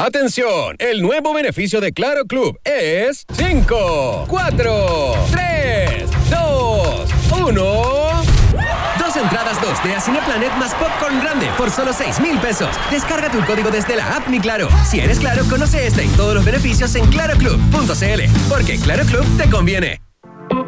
Atención, el nuevo beneficio de Claro Club es 5, 4, 3, 2, 1. Dos entradas 2D a Cineplanet más Popcorn Grande por solo 6 mil pesos. Descarga tu código desde la app Mi Claro. Si eres Claro, conoce este y todos los beneficios en claroclub.cl. Porque Claro Club te conviene.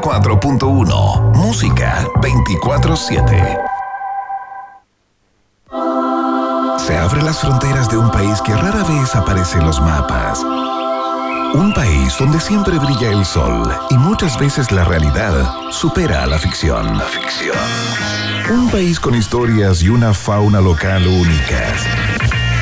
94.1 Música 24/7 Se abren las fronteras de un país que rara vez aparece en los mapas. Un país donde siempre brilla el sol y muchas veces la realidad supera a la ficción. La ficción. Un país con historias y una fauna local únicas.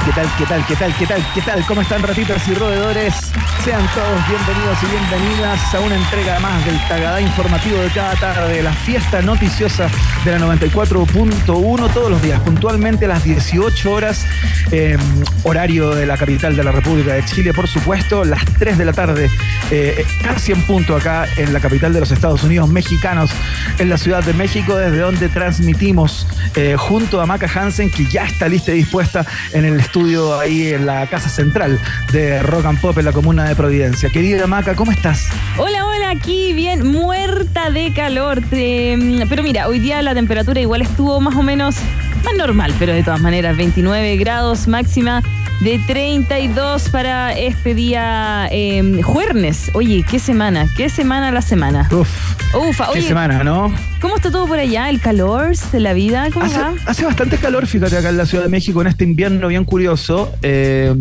Qué tal, qué tal, qué tal, qué tal, qué tal? ¿Cómo están ratitas y roedores? Sean todos bienvenidos y bienvenidas a una entrega más del Tagadá informativo de cada tarde, la fiesta noticiosa de la 94.1 todos los días, puntualmente a las 18 horas, eh, horario de la capital de la República de Chile, por supuesto, las 3 de la tarde, eh, casi en punto acá en la capital de los Estados Unidos mexicanos, en la Ciudad de México, desde donde transmitimos eh, junto a Maca Hansen, que ya está lista y dispuesta en el estudio ahí en la casa central de Rock and Pop en la comuna de Providencia. Querida Maca, ¿cómo estás? Hola, hola, aquí bien, muerta de calor. Te- Pero mira, hoy día la temperatura igual estuvo más o menos más normal, pero de todas maneras, 29 grados máxima de 32 para este día eh, jueves. Oye, qué semana, qué semana la semana. Uf, Ufa, qué oye, semana, ¿no? ¿Cómo está todo por allá? ¿El calor de la vida? ¿Cómo Hace, va? hace bastante calor, fíjate, acá en la Ciudad de México en este invierno bien curioso, eh,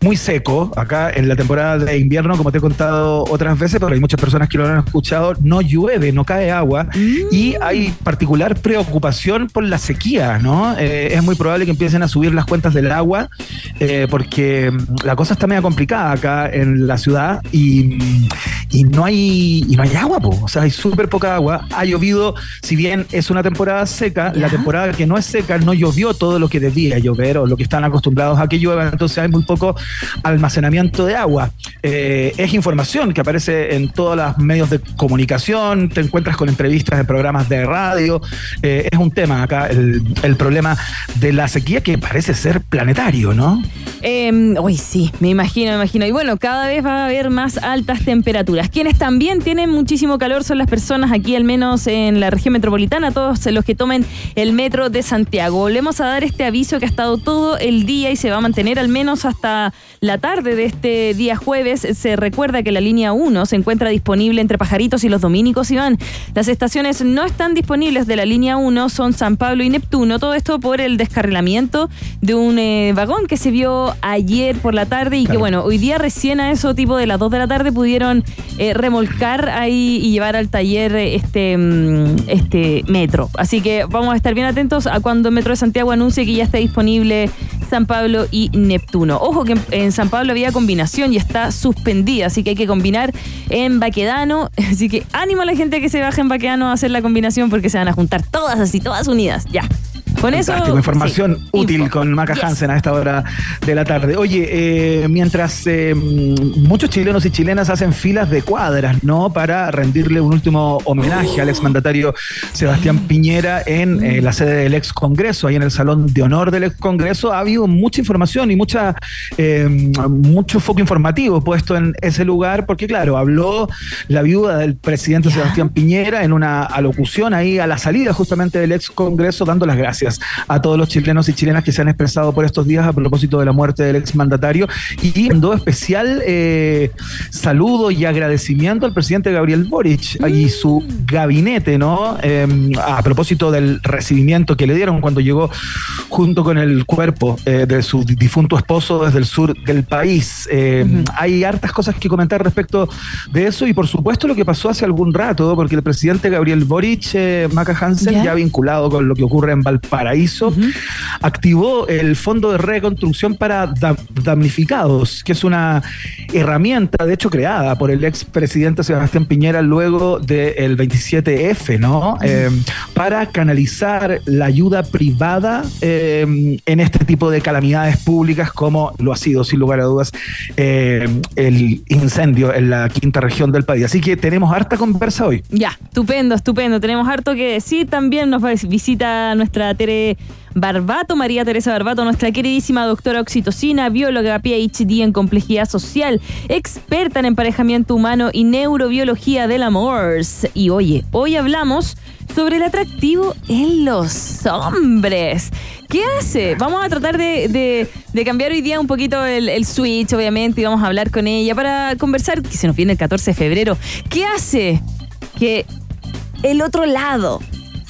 muy seco. Acá en la temporada de invierno, como te he contado otras veces, pero hay muchas personas que lo han escuchado, no llueve, no cae agua y hay particular preocupación por la sequía, ¿no? Eh, es muy probable que empiecen a subir las cuentas del agua eh, porque mm, la cosa está media complicada acá en la ciudad y, y no hay y no hay agua, po. o sea, hay súper poca agua. Ha llovido, si bien es una temporada seca, Ya. la temporada que no es seca no llovió todo lo que debía llover o lo que están acostumbrados a que llueva, entonces hay muy poco almacenamiento de agua. Eh, es información que aparece en todos los medios de comunicación, te encuentras con entrevistas en programas de radio, eh, es un tema acá, el, el problema de la sequía que parece ser planetario, ¿no? Eh, uy, sí, me imagino, me imagino. Y bueno, cada vez va a haber más altas temperaturas. Quienes también tienen muchísimo calor son las personas aquí, al menos en la región metropolitana, todos los que tomen el metro de Santiago. Volvemos a dar este aviso que ha estado todo el día y se va a mantener al menos hasta la tarde de este día jueves. Se recuerda que la línea 1 se encuentra disponible entre Pajaritos y Los Dominicos, Iván. Las estaciones no están disponibles de la línea 1 son San Pablo y Neptuno. Todo esto por el descarrilamiento de un eh, vagón que se vio ayer por la tarde y que bueno, hoy día recién a eso tipo de las 2 de la tarde pudieron eh, remolcar ahí y llevar al taller eh, este, mm, este metro. Así que vamos a estar bien atentos a cuando Metro de Santiago anuncie que ya está disponible San Pablo y Neptuno. Ojo que en, San Pablo había combinación y está suspendida, así que hay que combinar en Baquedano. Así que ánimo a la gente que se baje en Baquedano a hacer la combinación porque se van a juntar todas así, todas unidas. Ya. Con eso. Fantástico, información sí, útil info. con Maca Yes. Hansen a esta hora de la tarde. Oye, eh, mientras eh, muchos chilenos y chilenas hacen filas de cuadras, ¿no? Para rendirle un último homenaje al exmandatario Sebastián Piñera en eh, la sede del ex Congreso, ahí en el Salón de Honor del ex Congreso, ha habido mucha información y mucha mucho foco informativo puesto en ese lugar, porque claro, habló la viuda del presidente. Sebastián Piñera en una alocución ahí a la salida justamente del ex Congreso, dando las gracias a todos los chilenos y chilenas que se han expresado por estos días a propósito de la muerte del exmandatario y mandó especial eh, saludo y agradecimiento al presidente Gabriel Boric y su gabinete, ¿no? Em, a propósito del recibimiento que le dieron cuando llegó junto con el cuerpo eh, de su difunto esposo desde el sur del país. Em, hay hartas cosas que comentar respecto de eso y por supuesto lo que pasó hace algún rato, porque el presidente Gabriel Boric, eh, Maca Hansen, ya vinculado con lo que ocurre en Valparaíso, activó el Fondo de Reconstrucción para Damnificados, que es una herramienta, de hecho, creada por el expresidente Sebastián Piñera luego del 27F, ¿no? Em, para canalizar la ayuda privada em, en este tipo de calamidades públicas, como lo ha sido, sin lugar a dudas, em, el incendio en la quinta región del país. Así que tenemos harta conversa hoy. Ya, estupendo, estupendo. Tenemos harto que decir. También nos visita nuestra Barbato, María Teresa Barbato, nuestra queridísima doctora oxitocina, bióloga PhD en complejidad social, experta en emparejamiento humano y neurobiología del amor. Y oye, hoy hablamos sobre el atractivo en los hombres. ¿Qué hace? Vamos a tratar de, cambiar hoy día un poquito el, el, switch, obviamente, y vamos a hablar con ella para conversar, que se nos viene el 14 de febrero. ¿Qué hace que el otro lado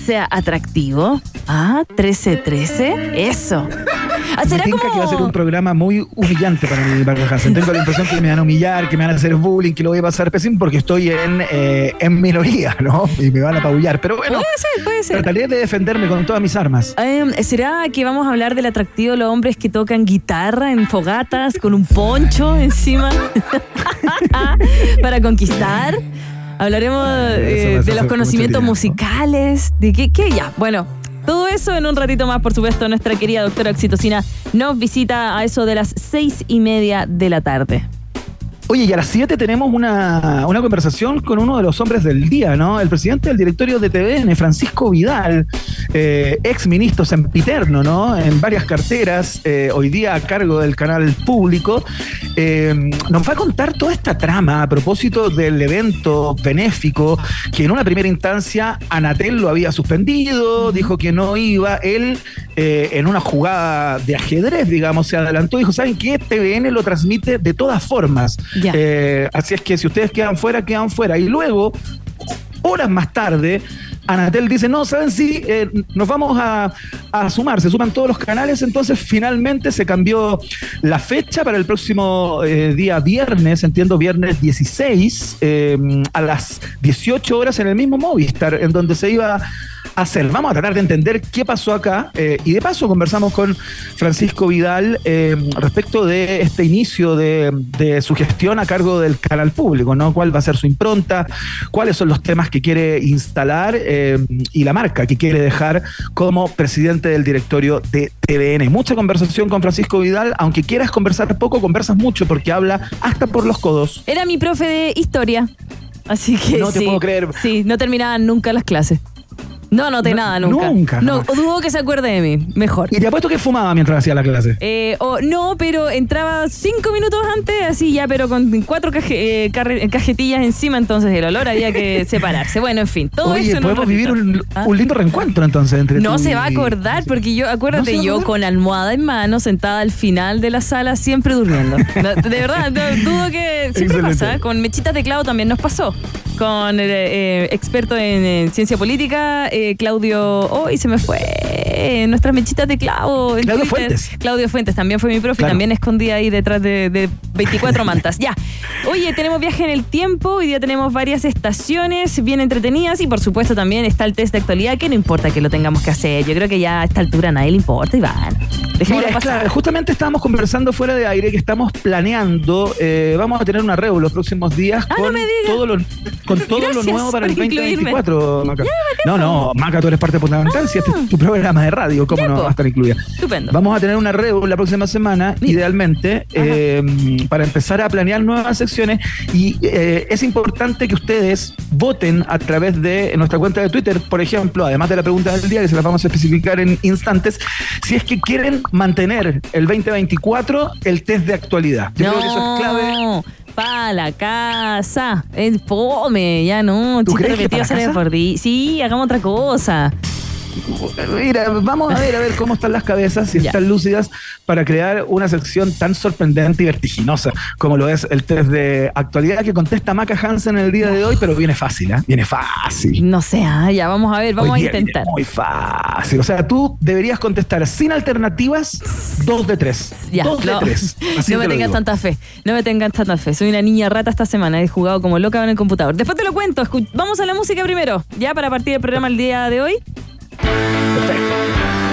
sea atractivo. Ah, 1313. Eso. Ah, ¿Será como... que va a ser un programa muy humillante para mí, para Tengo la impresión que me van a humillar, que me van a hacer bullying, que lo voy a pasar pésimo porque estoy en, eh, en minoría, ¿no? Y me van a apabullar. Pero bueno, puede ser, puede ser. trataré de defenderme con todas mis armas. Em, ¿Será que vamos a hablar del atractivo de los hombres que tocan guitarra en fogatas con un poncho encima para conquistar? Hablaremos eh, de los conocimientos musicales, de qué, qué ya. Bueno, todo eso en un ratito más, por supuesto, nuestra querida doctora Oxitocina nos visita a eso de las seis y media de la tarde. Oye, y a las 7 tenemos una, conversación con uno de los hombres del día, ¿no? El presidente del directorio de TVN, Francisco Vidal, eh, ex ministro sempiterno, ¿no? En varias carteras, eh, hoy día a cargo del canal público, eh, nos va a contar toda esta trama a propósito del evento benéfico que en una primera instancia Anatel lo había suspendido, dijo que no iba, él en una jugada de ajedrez, digamos, se adelantó y dijo, ¿saben qué? TVN lo transmite de todas formas. Eh, así es que si ustedes quedan fuera, quedan fuera. Y luego, horas más tarde, Anatel dice, no, ¿saben si eh, nos vamos a, sumar, se suman todos los canales, entonces finalmente se cambió la fecha para el próximo eh, día viernes, entiendo viernes 16, a las 18 horas en el mismo Movistar, en donde se iba hacer. Vamos a tratar de entender qué pasó acá eh, y de paso conversamos con Francisco Vidal eh, respecto de este inicio de, su gestión a cargo del canal público, ¿no? ¿Cuál va a ser su impronta? ¿Cuáles son los temas que quiere instalar eh, y la marca que quiere dejar como presidente del directorio de TVN? Mucha conversación con Francisco Vidal, aunque quieras conversar poco, conversas mucho porque habla hasta por los codos. Era mi profe de historia. Así que no te puedo creer. Sí, no terminaban nunca las clases. No anoté nada nunca. Nunca. No, dudo que se acuerde de mí. Mejor. ¿Y te apuesto que fumaba mientras hacía la clase? Eh, no, pero entraba cinco minutos antes, así ya, pero con cuatro eh, cajetillas encima, entonces el olor había que separarse. Bueno, en fin, todo Oye, eso. podemos vivir ¿Ah? un, lindo reencuentro entonces entre No se va a acordar, porque yo, acuérdate, yo con almohada en mano, sentada al final de la sala, siempre durmiendo. de verdad, dudo que siempre pasa. Con mechitas de clavo también nos pasó. Con eh, experto en ciencia política eh, Claudio, hoy se me fue, nuestras mechitas de clavo. Claudio Fuentes. Claudio Fuentes también fue mi profe, también escondía ahí detrás de, 24 mantas. Ya. Oye, tenemos viaje en el tiempo, hoy día tenemos varias estaciones bien entretenidas y por supuesto también está el test de actualidad, que no importa que lo tengamos que hacer. Yo creo que ya a esta altura a nadie le importa, Iván. Mira, justamente estábamos conversando fuera de aire que estamos planeando, eh, vamos a tener una reunión los próximos días ah, con, todo lo, con todo lo nuevo para el 2024. no, no, Maca, tú eres parte fundamental. Si este es tu programa de radio, ¿cómo no va a estar incluida? Estupendo. Vamos a tener una red la próxima semana, idealmente, eh, para empezar a planear nuevas secciones. Y eh, es importante que ustedes voten a través de nuestra cuenta de Twitter, por ejemplo, además de la pregunta del día, que se la vamos a especificar en instantes, si es que quieren mantener el 2024 el test de actualidad. Yo creo que eso es clave para la casa. Es fome, ya no. ¿Tú crees que para casa? Sí, hagamos otra cosa. Mira, vamos a ver a ver cómo están las cabezas, si están lúcidas, para crear una sección tan sorprendente y vertiginosa como lo es el test de actualidad que contesta Maca Hansen el día de hoy, pero viene fácil, ¿eh? Viene fácil. No sé, ah, ya vamos a ver, vamos a intentar. Muy fácil. O sea, tú deberías contestar sin alternativas, dos de tres. Ya, dos de tres. no me tengas tanta fe. No me tengas tanta fe. Soy una niña rata esta semana. He jugado como loca en el computador. Después te lo cuento. Vamos a la música primero. Ya para partir el programa el día de hoy.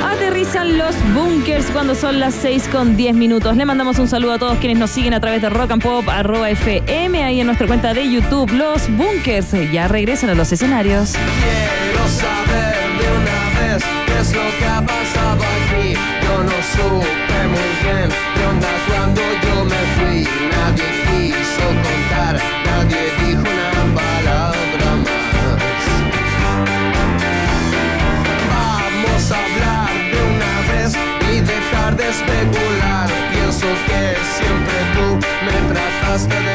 Aterrizan los bunkers cuando son las 6 con 10 minutos. Le mandamos un saludo a todos quienes nos siguen a través de rock and pop arroba fm ahí en nuestra cuenta de YouTube. Los bunkers ya regresan a los escenarios. Quiero saber de una vez qué es lo que ha pasado aquí. Yo no supe muy bien qué onda cuando yo me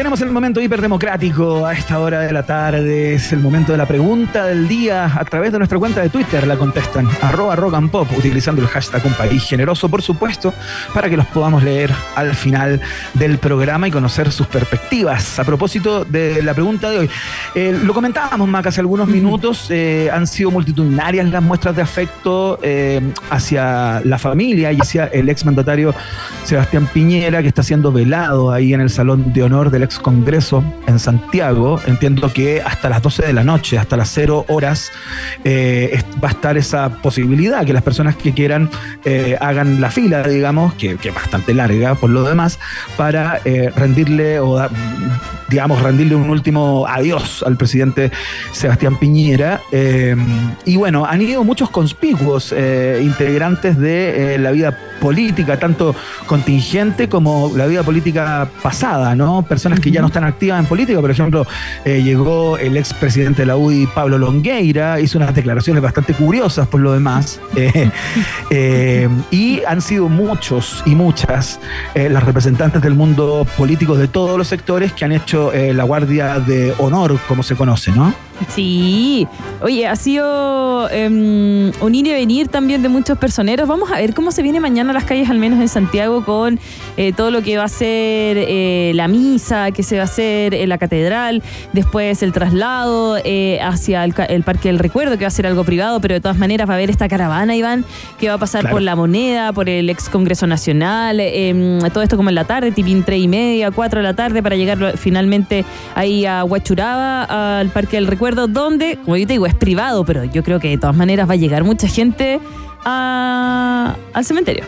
Tenemos el momento hiperdemocrático a esta hora de la tarde. Es el momento de la pregunta del día. A través de nuestra cuenta de Twitter la contestan arroba rock and pop, utilizando el hashtag un país generoso, por supuesto, para que los podamos leer al final del programa y conocer sus perspectivas. A propósito de la pregunta de hoy, eh, lo comentábamos, Mac, hace algunos minutos, eh, han sido multitudinarias las muestras de afecto eh, hacia la familia y hacia el exmandatario Sebastián Piñera, que está siendo velado ahí en el Salón de Honor del Congreso en Santiago. Entiendo que hasta las 12 de la noche, hasta las 0 horas, eh, va a estar esa posibilidad que las personas que quieran eh, hagan la fila, digamos, que, es bastante larga por lo demás, para eh, rendirle o digamos, rendirle un último adiós al presidente Sebastián Piñera. y bueno, han ido muchos conspicuos integrantes de la vida política, tanto contingente como la vida política pasada, ¿no? Personas que ya no están activas en política, por ejemplo, eh, llegó el expresidente de la UDI, Pablo Longueira, hizo unas declaraciones bastante curiosas por lo demás, eh, eh, y han sido muchos y muchas las representantes del mundo político de todos los sectores que han hecho la Guardia de Honor, como se conoce, ¿no? Sí, oye, ha sido em, un ir y venir también de muchos personeros. Vamos a ver cómo se viene mañana a las calles, al menos en Santiago, con eh, todo lo que va a ser eh, la misa, que se va a hacer en la catedral, después el traslado eh, hacia el, Parque del Recuerdo, que va a ser algo privado, pero de todas maneras va a haber esta caravana, Iván, que va a pasar por la moneda, por el ex Congreso Nacional, em, todo esto como en la tarde, tipín tres y media, cuatro de la tarde, para llegar finalmente ahí a Huachuraba, al Parque del Recuerdo donde, como yo te digo, es privado, pero yo creo que de todas maneras va a llegar mucha gente al cementerio.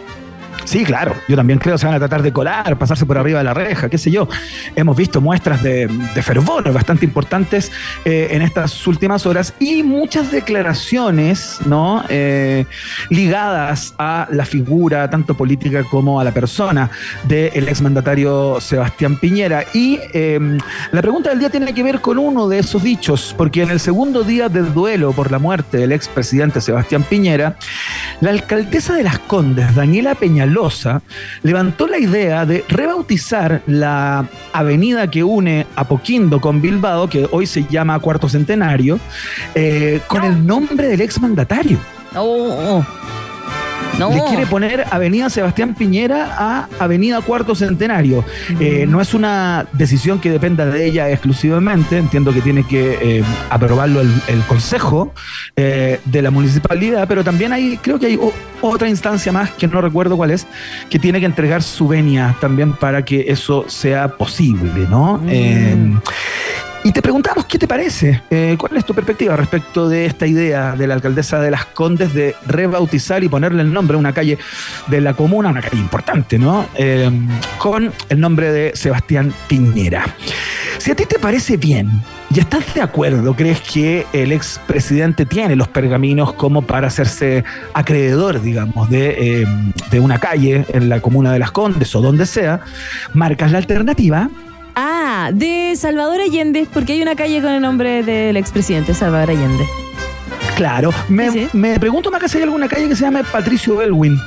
Sí, claro. Yo también creo que se van a tratar de colar, pasarse por arriba de la reja, qué sé yo. Hemos visto muestras de, fervor bastante importantes eh, en estas últimas horas y muchas declaraciones, ¿no? Eh, ligadas a la figura, tanto política como a la persona del exmandatario Sebastián Piñera. Y em, la pregunta del día tiene que ver con uno de esos dichos, porque en el segundo día del duelo por la muerte del expresidente Sebastián Piñera, la alcaldesa de Las Condes, Daniela Peñaló, levantó la idea de rebautizar la avenida que une Apoquindo con Bilbao, que hoy se llama Cuarto Centenario, eh, con el nombre del exmandatario. Oh, oh. Le quiere poner Avenida Sebastián Piñera a Avenida Cuarto Centenario. Eh, no es una decisión que dependa de ella exclusivamente, entiendo que tiene que eh, aprobarlo el, Consejo eh, de la Municipalidad, pero también hay, creo que hay otra instancia más, que no recuerdo cuál es, que tiene que entregar su venia también para que eso sea posible, ¿no? Mm. Y te preguntamos, ¿qué te parece? Eh, ¿Cuál es tu perspectiva respecto de esta idea de la alcaldesa de Las Condes de rebautizar y ponerle el nombre a una calle de la comuna, una calle importante, ¿no? Eh, con el nombre de Sebastián Piñera. Si a ti te parece bien, ¿y estás de acuerdo? ¿Crees que el expresidente tiene los pergaminos como para hacerse acreedor, digamos, de, eh, de una calle en la comuna de Las Condes o donde sea? Marcas la alternativa Ah, de Salvador Allende, porque hay una calle con el nombre del expresidente Salvador Allende. Claro, me, me pregunto más que si hay alguna calle que se llame Patricio Belwin.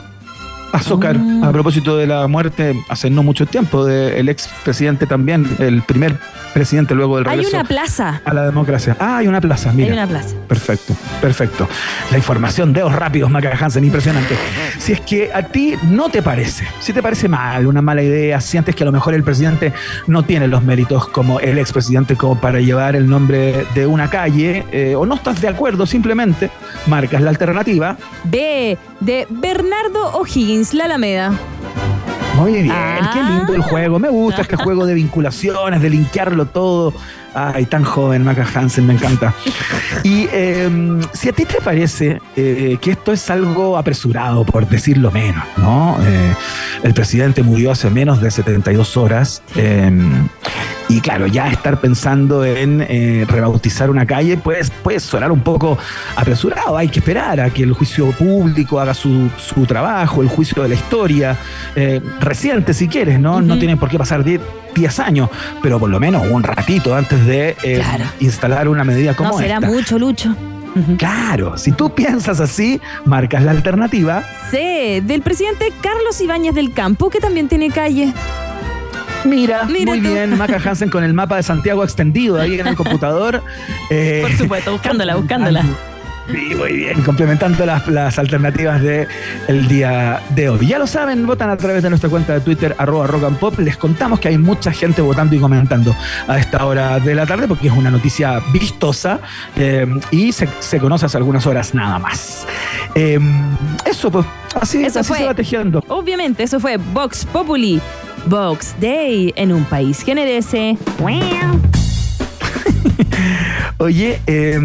Azúcar, ah. a propósito de la muerte hace no mucho tiempo del expresidente también, el primer presidente luego del regreso Hay una plaza. a la democracia. Ah, hay una plaza, mira. Hay una plaza. Perfecto, perfecto. La información, dedos rápidos, Maca Hansen, impresionante. Si es que a ti no te parece, si te parece mal, una mala idea, sientes que a lo mejor el presidente no tiene los méritos como el expresidente como para llevar el nombre de una calle, eh, o no estás de acuerdo, simplemente marcas la alternativa. B, de Bernardo O'Higgins, La Alameda. Muy bien, qué lindo el ah. juego. Me gusta este juego de vinculaciones, de linkearlo todo. Ay, tan joven, Maca Hansen, me encanta. Y em, si a ti te parece eh, que esto es algo apresurado, por decirlo menos, ¿no? Eh, el presidente murió hace menos de 72 horas. Y claro, ya estar pensando en eh, rebautizar una calle pues, puede sonar un poco apresurado. Hay que esperar a que el juicio público haga su, trabajo, el juicio de la historia, reciente si quieres, ¿no? No tienen por qué pasar 10 años, pero por lo menos un ratito antes de eh, instalar una medida como no, será mucho, Lucho. Claro, si tú piensas así, marcas la alternativa. Sí, del presidente Carlos Ibáñez del Campo, que también tiene calle. Mira, Mira muy tú. bien, Maca Hansen con el mapa de Santiago extendido ahí en el computador. Eh, Por supuesto, buscándola, buscándola. Sí, muy bien, complementando las, las alternativas del el día de hoy. Ya lo saben, votan a través de nuestra cuenta de Twitter, arroba rock and pop. Les contamos que hay mucha gente votando y comentando a esta hora de la tarde porque es una noticia vistosa eh, y se, se conoce hace algunas horas nada más. Eh, eso, pues, así, Eso así fue. se va tejiendo. Obviamente, eso fue Vox Populi, Vox Day en un país que merece. Oye, eh,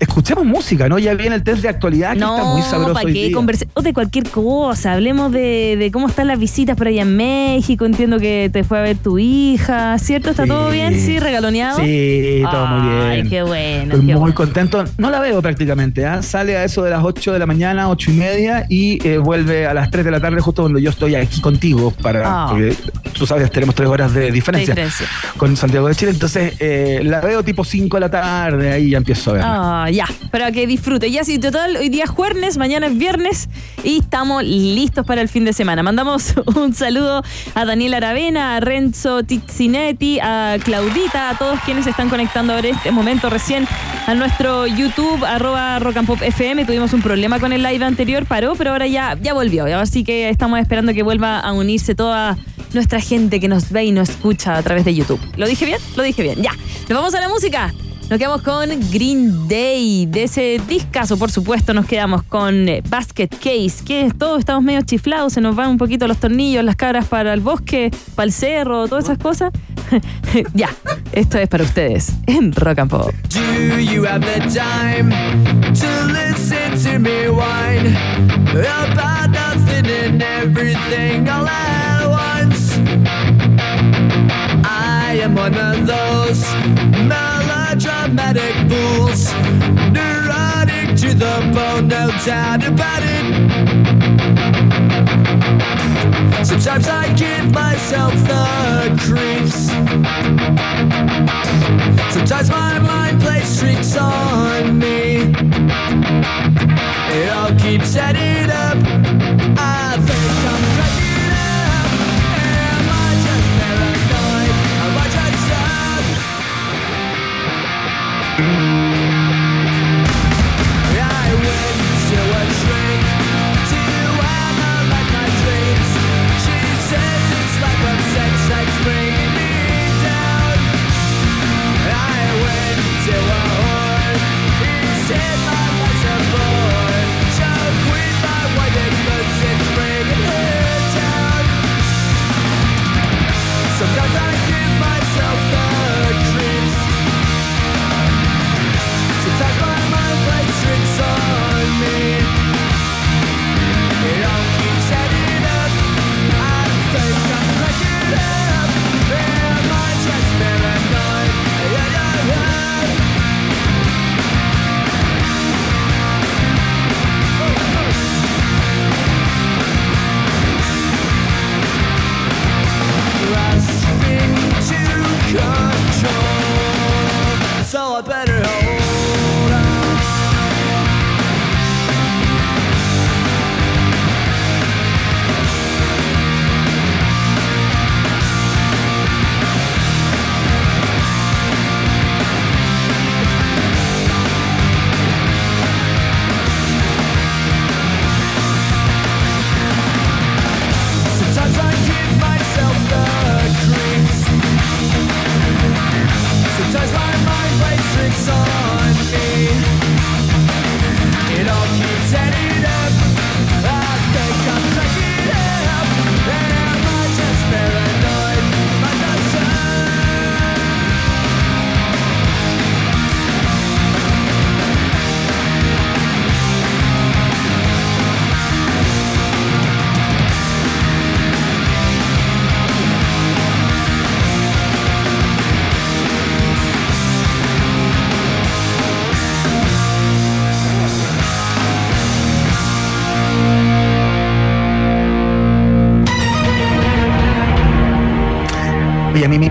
escuchemos música, ¿no? Ya viene el test de actualidad que está muy sabroso. Conversemos de cualquier cosa. Hablemos de, de cómo están las visitas por allá en México. Entiendo que te fue a ver tu hija, ¿cierto? ¿Está Sí. todo bien? ¿Sí? ¿Regaloneado? Sí, todo muy bien. Ay, qué bueno. Estoy qué muy bueno. contento. No la veo prácticamente. ¿ah? Sale a eso de las 8 de la mañana, 8 y media, y eh, vuelve a las 3 de la tarde, justo cuando yo estoy aquí contigo. para Ah. Porque tú sabes, tenemos 3 horas de diferencia, diferencia. con Santiago de Chile. Entonces eh, la veo tipo 5 de la tarde, ahí ya empiezo a verla. Ah, ya, para que disfrute. Ya, sí, total, hoy día es jueves, mañana es viernes y estamos listos para el fin de semana. Mandamos un saludo a Daniel Aravena, a Renzo Tizzinetti, a Claudita, a todos quienes están conectando ahora en este momento recién a nuestro YouTube, arroba Rock and Pop FM. Tuvimos un problema con el live anterior, paró, pero ahora ya, ya volvió. Así que estamos esperando que vuelva a unirse toda nuestra gente que nos ve y nos escucha a través de YouTube. ¿Lo dije bien? Lo dije bien. Ya. Nos vamos la música. Nos quedamos con Green Day. De ese discazo, por supuesto, nos quedamos con eh, Basket Case, que todos estamos medio chiflados, se nos van un poquito los tornillos, las cabras para el bosque, para el cerro, todas esas cosas. ya, esto es para ustedes en Rock and Pop. I am one of melodramatic fools, neurotic to the bone, no doubt about it. Sometimes I give myself the creeps. Sometimes my mind plays tricks on me. It all keeps adding up.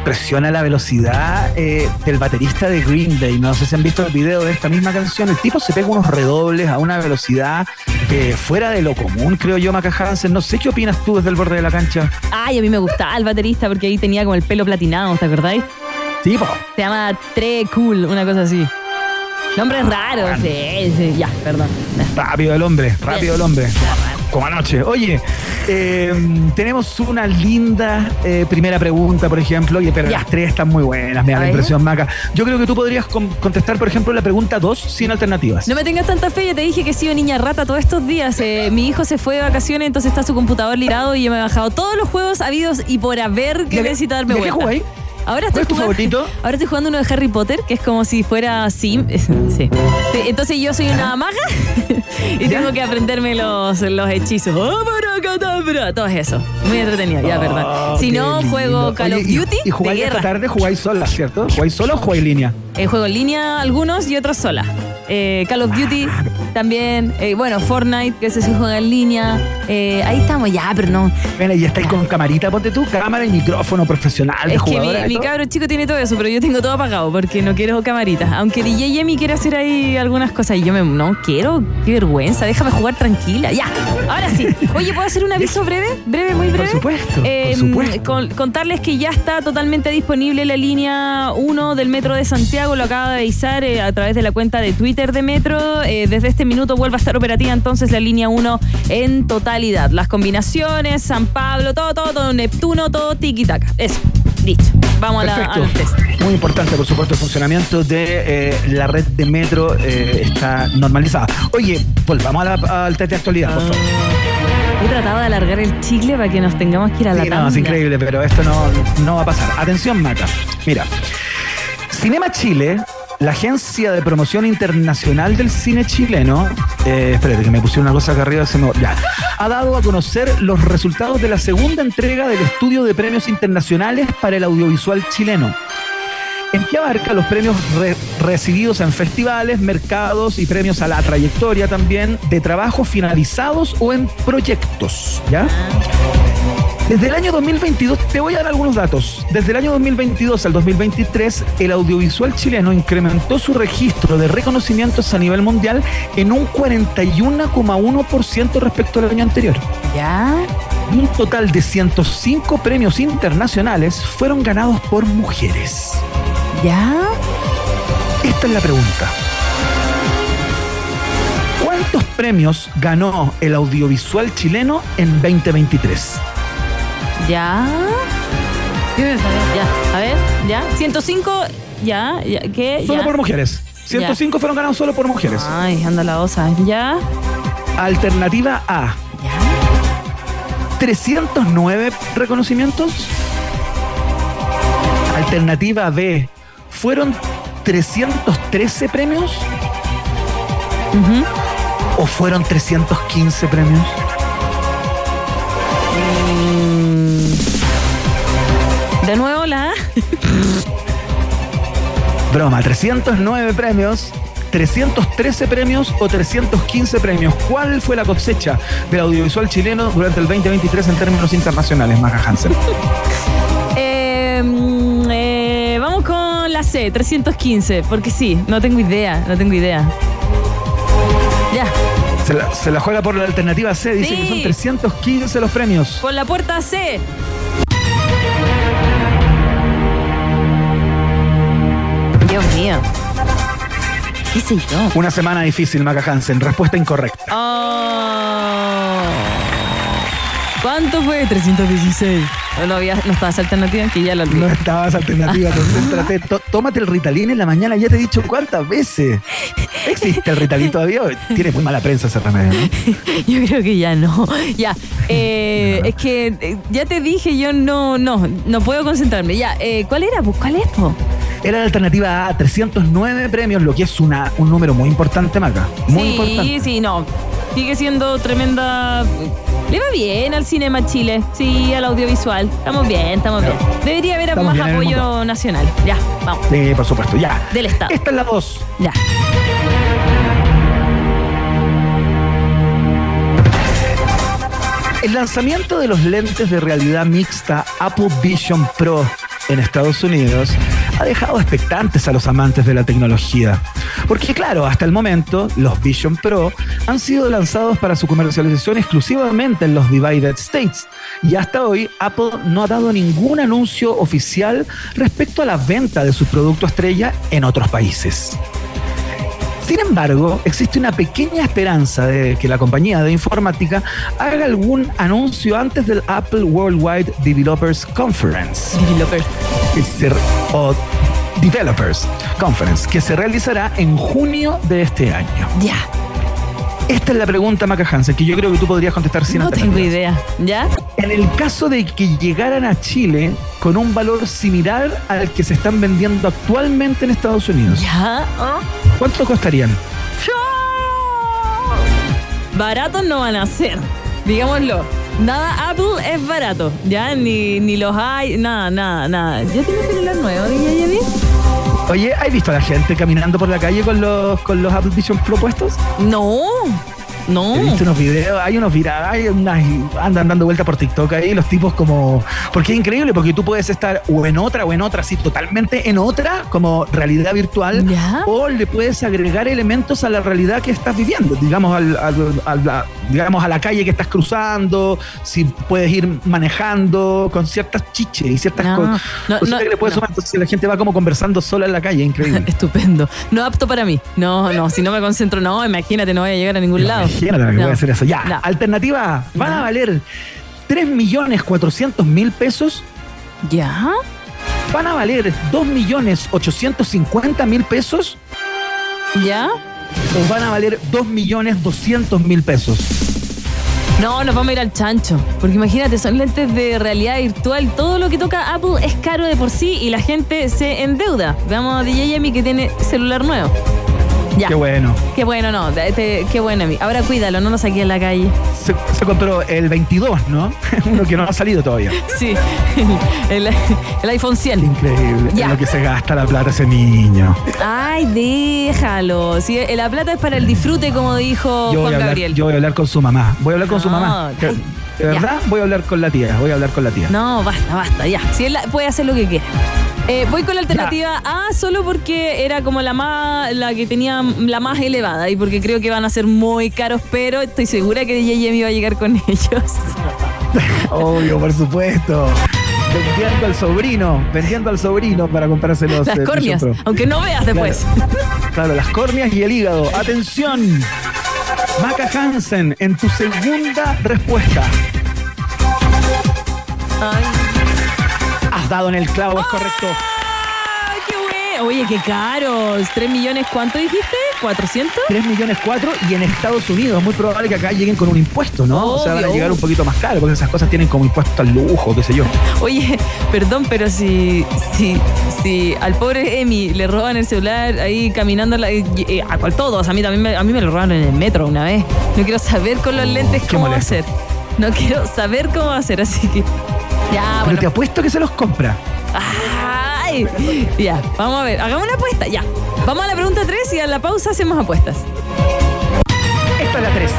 Impresiona la velocidad eh, del baterista de Green Day. No sé si han visto el video de esta misma canción. El tipo se pega unos redobles a una velocidad eh, fuera de lo común, creo yo, Maca Hansen. No sé qué opinas tú desde el borde de la cancha. Ay, a mí me gustaba el baterista porque ahí tenía como el pelo platinado, ¿te acordáis? Sí, po. Se llama Tre Cool, una cosa así. Nombres raros. Sí, sí, ya, perdón. Rápido el hombre, rápido el hombre. Como anoche. Oye, eh, tenemos una linda eh, primera pregunta, por ejemplo, y, pero las tres están muy buenas, me da la impresión, Maca. Yo creo que tú podrías con- contestar, por ejemplo, la pregunta 2 sin alternativas. No me tengas tanta fe, ya te dije que he sido niña rata todos estos días. Eh, mi hijo se fue de vacaciones, entonces está su computador lirado y yo me he bajado todos los juegos habidos y por haber que ¿Y a qué- necesito darme y a qué Ahora ¿Cuál estoy es tu jugando, favorito? Ahora estoy jugando uno de Harry Potter, que es como si fuera Sim. Sí. Entonces yo soy una maga y ¿Ya? tengo que aprenderme los, los hechizos. Abracadabra, Todo eso. Muy entretenido, ya, perdón. Oh, si no, lindo. juego Call Oye, of Duty Y, de jugáis esta guerra. tarde, jugáis sola, ¿cierto? ¿Jugáis solo o jugáis en línea? Eh, juego en línea algunos y otros sola. Eh, Call of Duty también. eh, bueno, Fortnite, que ese se juega en línea. Eh, ahí estamos ya, pero no. Mira, y estáis con camarita, ponte tú, cámara y micrófono profesional de Es que mi, mi cabro chico tiene todo eso, pero yo tengo todo apagado porque no quiero camaritas. Aunque DJ Yemi quiere hacer ahí algunas cosas y yo me, no quiero, qué vergüenza, déjame jugar tranquila. Ya, ahora sí. Oye, ¿puedo hacer un aviso breve? Breve, muy breve. supuesto, Eh, por supuesto. con- contarles que ya está totalmente disponible la línea 1 del Metro de Santiago, lo acaba de avisar eh, a través de la cuenta de Twitter de Metro. Desde este minuto vuelve a estar operativa entonces la línea 1 en totalidad. Las combinaciones, San Pablo, todo, todo, todo, Neptuno, todo tiki-taka. Eso, dicho. Vamos a la, test. Muy importante, por supuesto, el funcionamiento de eh, la red de metro eh, está normalizada. Oye, volvamos a la- al test de actualidad, por favor. He tratado de alargar el chicle para que nos tengamos que ir a la Sí, no, es increíble, pero esto no, no va a pasar. Atención, Maca. Mira, Cinema Chile, la agencia de promoción internacional del cine chileno, eh, espérate que me pusieron una cosa acá arriba, ya, ha dado a conocer los resultados de la segunda entrega del estudio de premios internacionales para el audiovisual chileno. En que abarca los premios re- recibidos en festivales, mercados y premios a la trayectoria también de trabajos finalizados o en proyectos. ¿Ya? Desde el año 2022, te voy a dar algunos datos. Desde el año 2022 al 2023, el audiovisual chileno incrementó su registro de reconocimientos a nivel mundial en un 41,1% respecto al año anterior. ¿Ya? Un total de 105 premios internacionales fueron ganados por mujeres. ¿Ya? Esta es la pregunta. ¿Cuántos premios ganó el audiovisual chileno en 2023? ¿Ya? Ya, a ver, ya. 105, ya, ya, ¿qué? Solo ya. por mujeres. 105 fueron ganados solo por mujeres. Ay, anda la osa. ¿Ya? Alternativa A, ¿Ya? 309 reconocimientos. Alternativa B, fueron 313 premios o fueron 315 premios. Mm. De nuevo la. Broma, 309 premios, 313 premios o 315 premios. ¿Cuál fue la cosecha del audiovisual chileno durante el 2023 en términos internacionales, Maca Hansen? Eh, C, 315, porque sí, no tengo idea, no tengo idea. Ya, Se la, se la juega por la alternativa C, dice Sí. que son 315 los premios. por la puerta C. Dios mío. ¿Qué sé yo? Una semana difícil, Maca Hansen. Respuesta incorrecta. Oh. ¿Cuánto fue? 316. No, no había, no estaba esa alternativa que ya la olvidé. No estabas alternativa, concéntrate. Tó- tómate el Ritalin en la mañana, ya te he dicho cuántas veces. ¿Existe el Ritalin todavía? Tiene muy mala prensa ese remedio, ¿no? Yo creo que ya no. Ya. eh, es que eh, ya te dije, yo no, no, no puedo concentrarme. Ya, eh, ¿cuál era? Pues, ¿cuál es, po? Era la alternativa A, 309 premios, lo que es una, un número muy importante, Maca. Muy sí, importante. sí, no. Sigue siendo tremenda. Le va bien al Cinema Chile, sí, al audiovisual. Estamos bien, estamos bien. Debería haber Estamos más bien en el apoyo nacional. Ya, vamos. Sí, por supuesto, ya. Del Estado. Esta es la 2. Ya. El lanzamiento de los lentes de realidad mixta Apple Vision Pro en Estados Unidos ha dejado expectantes a los amantes de la tecnología. Porque claro, hasta el momento los Vision Pro han sido lanzados para su comercialización exclusivamente en los Divided States. Y hasta hoy Apple no ha dado ningún anuncio oficial respecto a la venta de sus productos estrella en otros países. Sin embargo, existe una pequeña esperanza de que la compañía de informática haga algún anuncio antes del Apple Worldwide Developers Conference. Developers. o Developers Conference, que se realizará en junio de este año. Ya. Esta es la pregunta, Maca Hansen, que yo creo que tú podrías contestar sin No tengo idea. ¿Ya? En el caso de que llegaran a Chile con un valor similar al que se están vendiendo actualmente en Estados Unidos, ¿Ya? ¿Ah? ¿cuánto costarían? Baratos no van a ser. Digámoslo. Nada Apple es barato. Ya, ni, ni los hay, nada, nada, nada. ¿Ya tienes celular nuevo, DJ? Oye, ¿has visto a la gente caminando por la calle con los, con los Apple Vision propuestos? No. No. He visto unos videos, hay unos virales, hay unas, andan dando vuelta por TikTok ahí, los tipos como. Porque es increíble, porque tú puedes estar o en otra o en otra, así totalmente en otra, como realidad virtual, Ya. o le puedes agregar elementos a la realidad que estás viviendo, digamos, al, al- al- la, digamos, a la calle que estás cruzando, si puedes ir manejando con ciertas chiches y ciertas No, co- no, no, que le puedes no. sumar. Entonces la gente va como conversando sola en la calle, increíble. Estupendo. No apto para mí. No, no, si no me concentro, no, imagínate, no voy a llegar a ningún lado. Imagínate lo que No. puede hacer eso. Ya, No. alternativa A, van a valer 3.400.000 pesos, ¿Ya? van a valer 2.850.000 pesos ¿Ya? o van a valer 2.200.000 pesos. No, nos vamos a ir al chancho. Porque imagínate, son lentes de realidad virtual. Todo lo que toca Apple es caro de por sí y la gente se endeuda. Veamos a DJ Emi que tiene celular nuevo. Ya. Qué bueno. Qué bueno, no. te- qué bueno, Emi. Ahora cuídalo, no nos saqué en la calle. Se, se compró el 22, ¿no? Uno que no ha salido todavía. Sí. El, el iPhone 100. Increíble. Ya. Es lo que se gasta la plata ese niño. Ay, déjalo. Sí, la plata es para el disfrute, como dijo Yo voy, Juan a hablar, Gabriel. yo voy a hablar con su mamá. Voy a hablar con su mamá. Que- ay, De verdad, voy a hablar con la tía. Voy a hablar con la tía. No, basta, basta, ya. Si él la- puede hacer lo que quiera. Eh, voy con la alternativa A solo porque era como la más, la que tenía la más elevada y porque creo que van a ser muy caros, pero estoy segura que DJ me va a llegar con ellos. Obvio, por supuesto. Vendiendo al sobrino, vendiendo al sobrino para comprarse los Las eh, córneas, Vision Pro. aunque no veas después. Claro, las córneas y el hígado. Atención. Maca Hansen, en tu segunda respuesta. Ay, Has dado en el clavo, es correcto. Oye, qué caros. ¿Tres millones cuánto dijiste? ¿400? 3 millones 4 y en Estados Unidos es muy probable que acá lleguen con un impuesto, ¿no? o sea, van a llegar un poquito más caro porque esas cosas tienen como impuesto al lujo, qué sé yo. Oye, perdón, pero si, si, si al pobre Emi le roban el celular ahí caminando, la- eh, a cual todos, a mí también me, a mí me lo robaron en el metro una vez. No quiero saber con los lentes Qué cómo va a molesto. ser. No quiero saber cómo va a ser, así que. Ya, Pero bueno. te apuesto que se los compra. Ay, ya, vamos a ver, hagamos una apuesta, ya. Vamos a la pregunta 3 y a la pausa hacemos apuestas. Esta es la 3.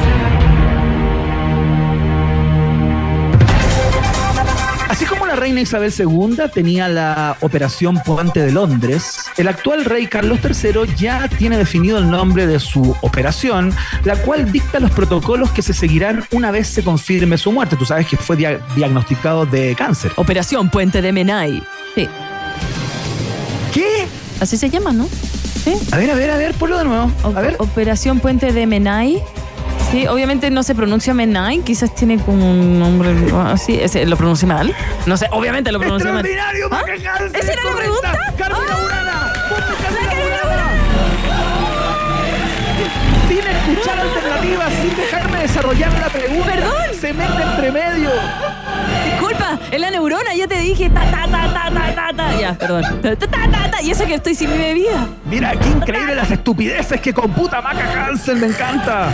Así como la reina Isabel II tenía la Operación Puente de Londres, el actual rey Carlos III ya tiene definido el nombre de su operación, la cual dicta los protocolos que se seguirán una vez se confirme su muerte. Tú sabes que fue dia- diagnosticado de cáncer. Operación Puente de Menai. Sí, ¿Qué? así se llama, ¿no? Sí. A ver, a ver, a ver, ponlo de nuevo. O- A ver. Operación Puente de Menai. Sí, obviamente no se pronuncia Menai, quizás tiene como un nombre así, lo pronuncié mal. No sé, obviamente lo pronuncié mal. ¡Extraordinario, ¿Ah? ¿Esa era la pregunta? ¡Carmen ¡Ah! Carmen Urana! Sin escuchar alternativas, sin dejarme desarrollar la pregunta. Perdón. Se mete entre medio. Es la neurona, ya te dije, ta, ta, ta, ta, ta, ta, ta. Ya, perdón. Ta, ta, ta, ta, y eso que estoy sin mi bebida. Mira, qué increíble las estupideces que computa Maca Hansen, me encanta.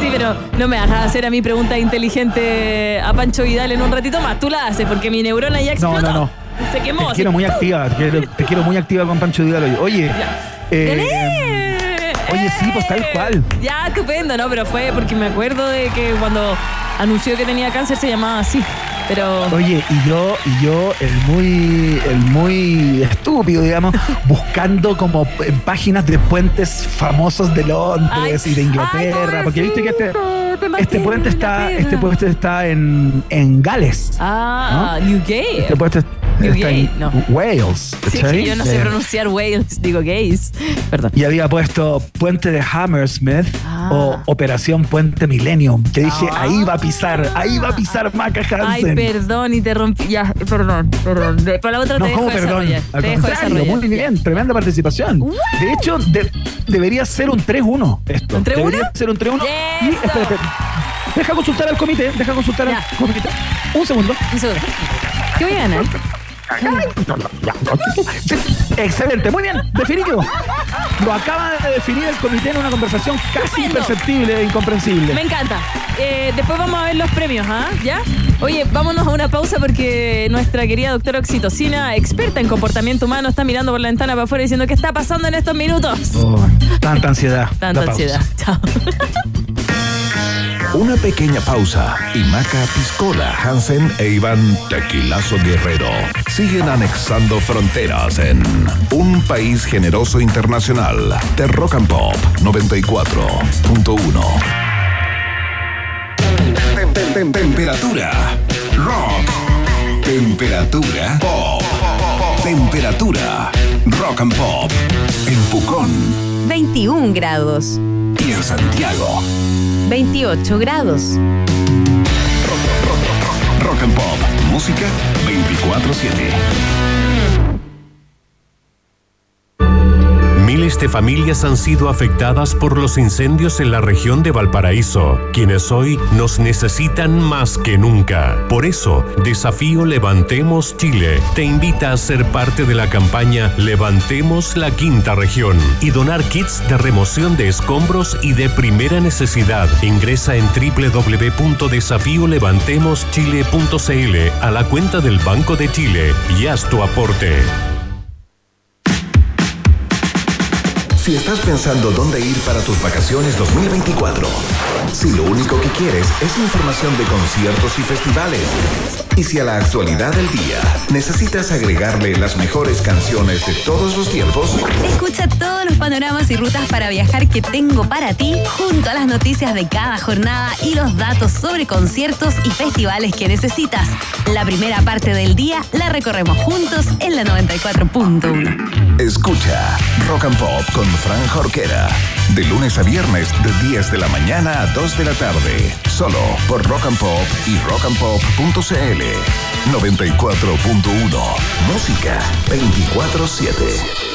Sí, pero no me hagas hacer a mí pregunta inteligente a Pancho Vidal en un ratito más. Tú la haces porque mi neurona ya No, explotó. no, no. Se quemó. Te quiero muy activa, te quiero, te quiero muy activa con Pancho Vidal hoy. Oye, eh, oye, sí, pues, tal cual. Ya, estupendo, ¿no? Pero fue porque me acuerdo de que cuando anunció que tenía cáncer se llamaba así. Pero. Oye, y yo, y yo, el muy, el muy estúpido, digamos, buscando como en páginas de puentes famosos de Londres Ay, y de ay, Inglaterra, porque viste que este, este puente está, este puente está en, en Gales. Ah, Newgate. Este puente está En no. Wales. Sí, que yo no sé pronunciar Wales, digo gays. Perdón. y había puesto Puente de Hammersmith Ah. o Operación Puente Millennium. Que dije, Ah. ahí va a pisar, ahí va a pisar Maca Ay, Hansen. perdón, y te rompí. Ya, perdón, perdón. Para la otra No, te dejo ¿cómo perdón? Te dejo muy bien, tremenda participación. De hecho, de- debería ser un 3-1 esto. ¿Un 3-1? Debería ser un 3-1. Y espérate, deja consultar al comité, deja consultar Ya. al comité. Un segundo. Un segundo. ¿Qué voy a ganar? Excelente, muy bien, definitivo. Lo acaba de definir el comité en una conversación casi Estupendo. imperceptible e incomprensible. Me encanta. Eh, después vamos a ver los premios, ¿ah? ¿Ya? Oye, vámonos a una pausa porque nuestra querida doctora Oxitocina, experta en comportamiento humano, está mirando por la ventana para afuera diciendo qué está pasando en estos minutos. Oh, tanta ansiedad. Tanta ansiedad. Chao. Una pequeña pausa y Maca Piscola, Hansen e Iván Tequilazo Guerrero siguen anexando fronteras en un país generoso internacional de Rock and Pop 94.1. Tem- tem- tem- Temperatura rock. Temperatura pop. Temperatura rock and pop. En Pucón 21 grados. Y en Santiago. 28 grados. Rock and Pop. Música 24-7. Miles de familias han sido afectadas por los incendios en la región de Valparaíso, quienes hoy nos necesitan más que nunca. Por eso, Desafío Levantemos Chile te invita a ser parte de la campaña Levantemos la Quinta Región y donar kits de remoción de escombros y de primera necesidad. Ingresa en www.desafiolevantemoschile.cl a la cuenta del Banco de Chile y haz tu aporte. Si estás pensando dónde ir para tus vacaciones 2024, si lo único que quieres es información de conciertos y festivales, y si a la actualidad del día necesitas agregarle las mejores canciones de todos los tiempos, Escucha todos los panoramas y rutas para viajar que tengo para ti, junto a las noticias de cada jornada y los datos sobre conciertos y festivales que necesitas. La primera parte del día la recorremos juntos en la 94.1. escucha Rock and Pop con Fran Jorquera. De lunes a viernes de 10 de la mañana a 2 de la tarde. Solo por Rock and Pop y rockandpop.cl. 94.1. Música 24-7.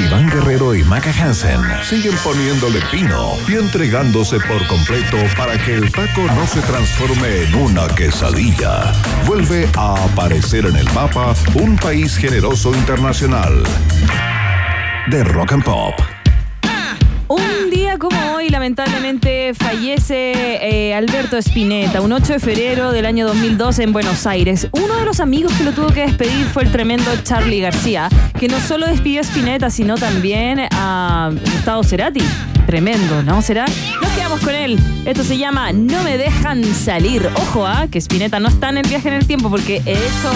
Iván Guerrero y Maca Hansen siguen poniéndole pino y entregándose por completo para que el taco no se transforme en una quesadilla. Vuelve a aparecer en el mapa un país generoso internacional de rock and pop. Un día como hoy, lamentablemente, fallece eh, Alberto Spinetta, un 8 de febrero del año 2012 en Buenos Aires. Uno de los amigos que lo tuvo que despedir fue el tremendo Charlie García, que no solo despidió a Spinetta, sino también a Gustavo Cerati. Tremendo, ¿no? ¿Será? Nos quedamos con él. Esto se llama No me dejan salir. Ojo, ¿ah? que Spinetta no está en el viaje en el tiempo porque hecho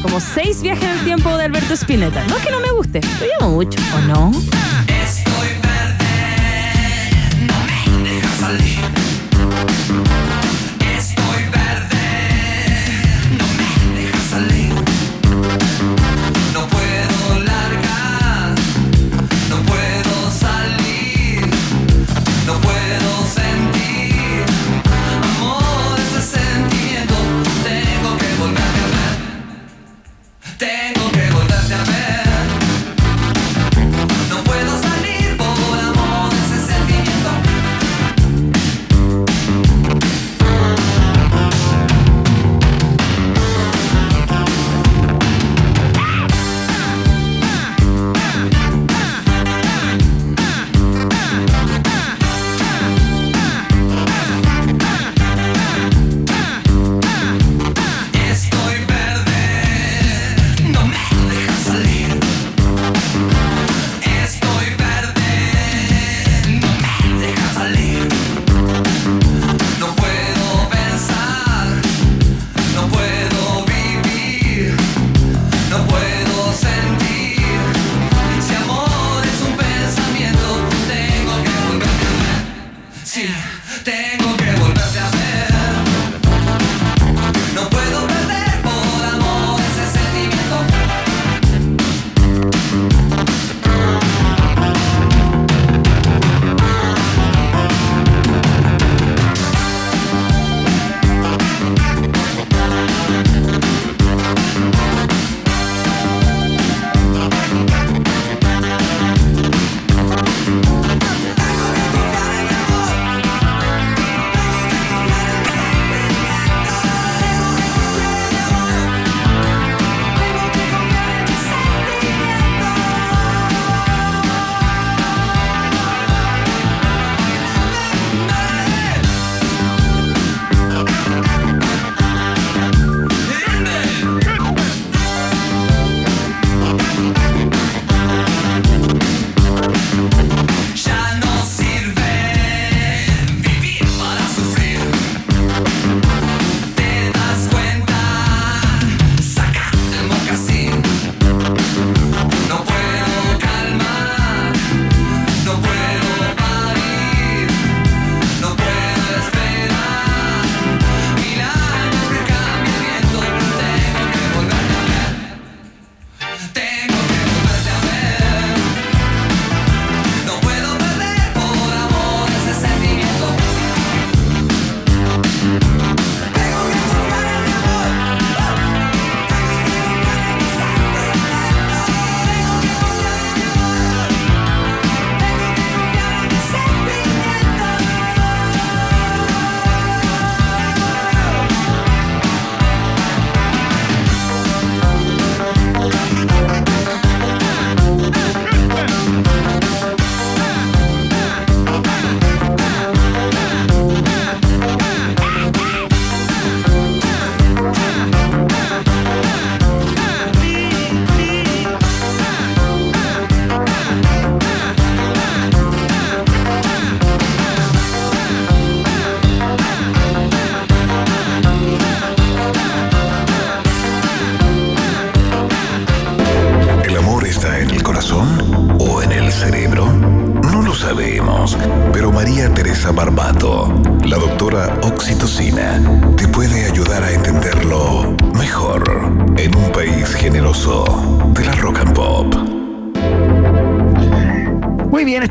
como seis viajes en el tiempo de Alberto Spinetta. No es que no me guste, lo llamo mucho, ¿o no?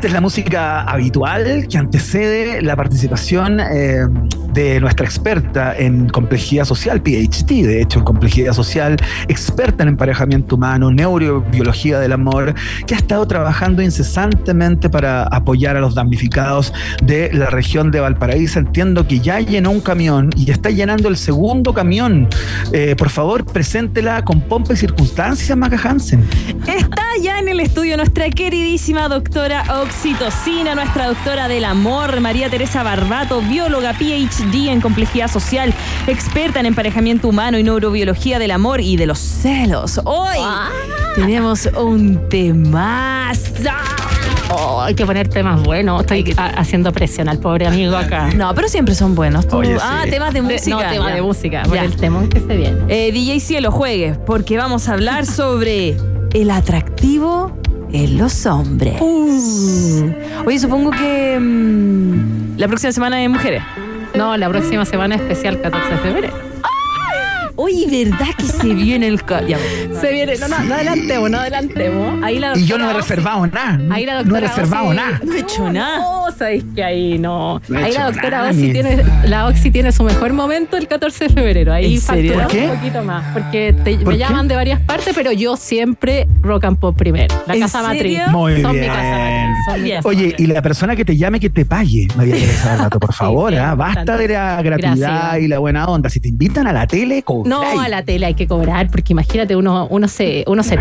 Esta es la música habitual que antecede la participación eh, de nuestra experta en complejidad social, PhD, de hecho, en complejidad social, experta en emparejamiento humano, neurobiología del amor, que ha estado trabajando incesantemente para apoyar a los damnificados de la región de Valparaíso. Entiendo que ya llenó un camión y está llenando el segundo camión. Eh, por favor, preséntela con pompa y circunstancias, Maca Hansen. Está ya en el estudio nuestra queridísima doctora Oxitocina, nuestra doctora del amor, María Teresa Barbato, bióloga PhD en complejidad social, experta en emparejamiento humano y neurobiología del amor y de los celos. Hoy tenemos un temazo. Oh, hay que poner temas buenos. Estoy ha- haciendo presión al pobre amigo acá. No, pero siempre son buenos. Tú- Oye, sí. ah, temas de música. no, tema ya. de música, por Ya. el temón que se viene. Eh, DJ Cielo juegue, porque vamos a hablar sobre el atractivo en los hombres. Uh. Oye, supongo que mm, la próxima semana de mujeres. No, la próxima semana especial 14 de febrero. Oye, ¿verdad que se viene el... Se viene, no, no, no adelantemos, no adelantemos. Ahí la Y yo no he doctora reservado nada. Ahí la no he doctora reservado Oxy- nada. No he hecho nada. No, sabéis que ahí no. No he ahí la doctora nada, Oxy tiene, la Oxy tiene su mejor momento el 14 de febrero. Ahí facturamos un poquito más. Porque te- ¿Por me qué? llaman de varias partes, pero yo siempre rock and pop primero. La ¿En casa matriz. serio? Muy Son mi bien. casa matriz. Son mi Bien. casa Oye, matriz. y la persona que te llame que te pague, María Teresa Barbato, por favor, sí, ¿ah? basta de la gratuidad Gracias. y la buena onda. Si te invitan a la tele, No, a la tele hay que cobrar, porque imagínate, uno, uno se, uno se, se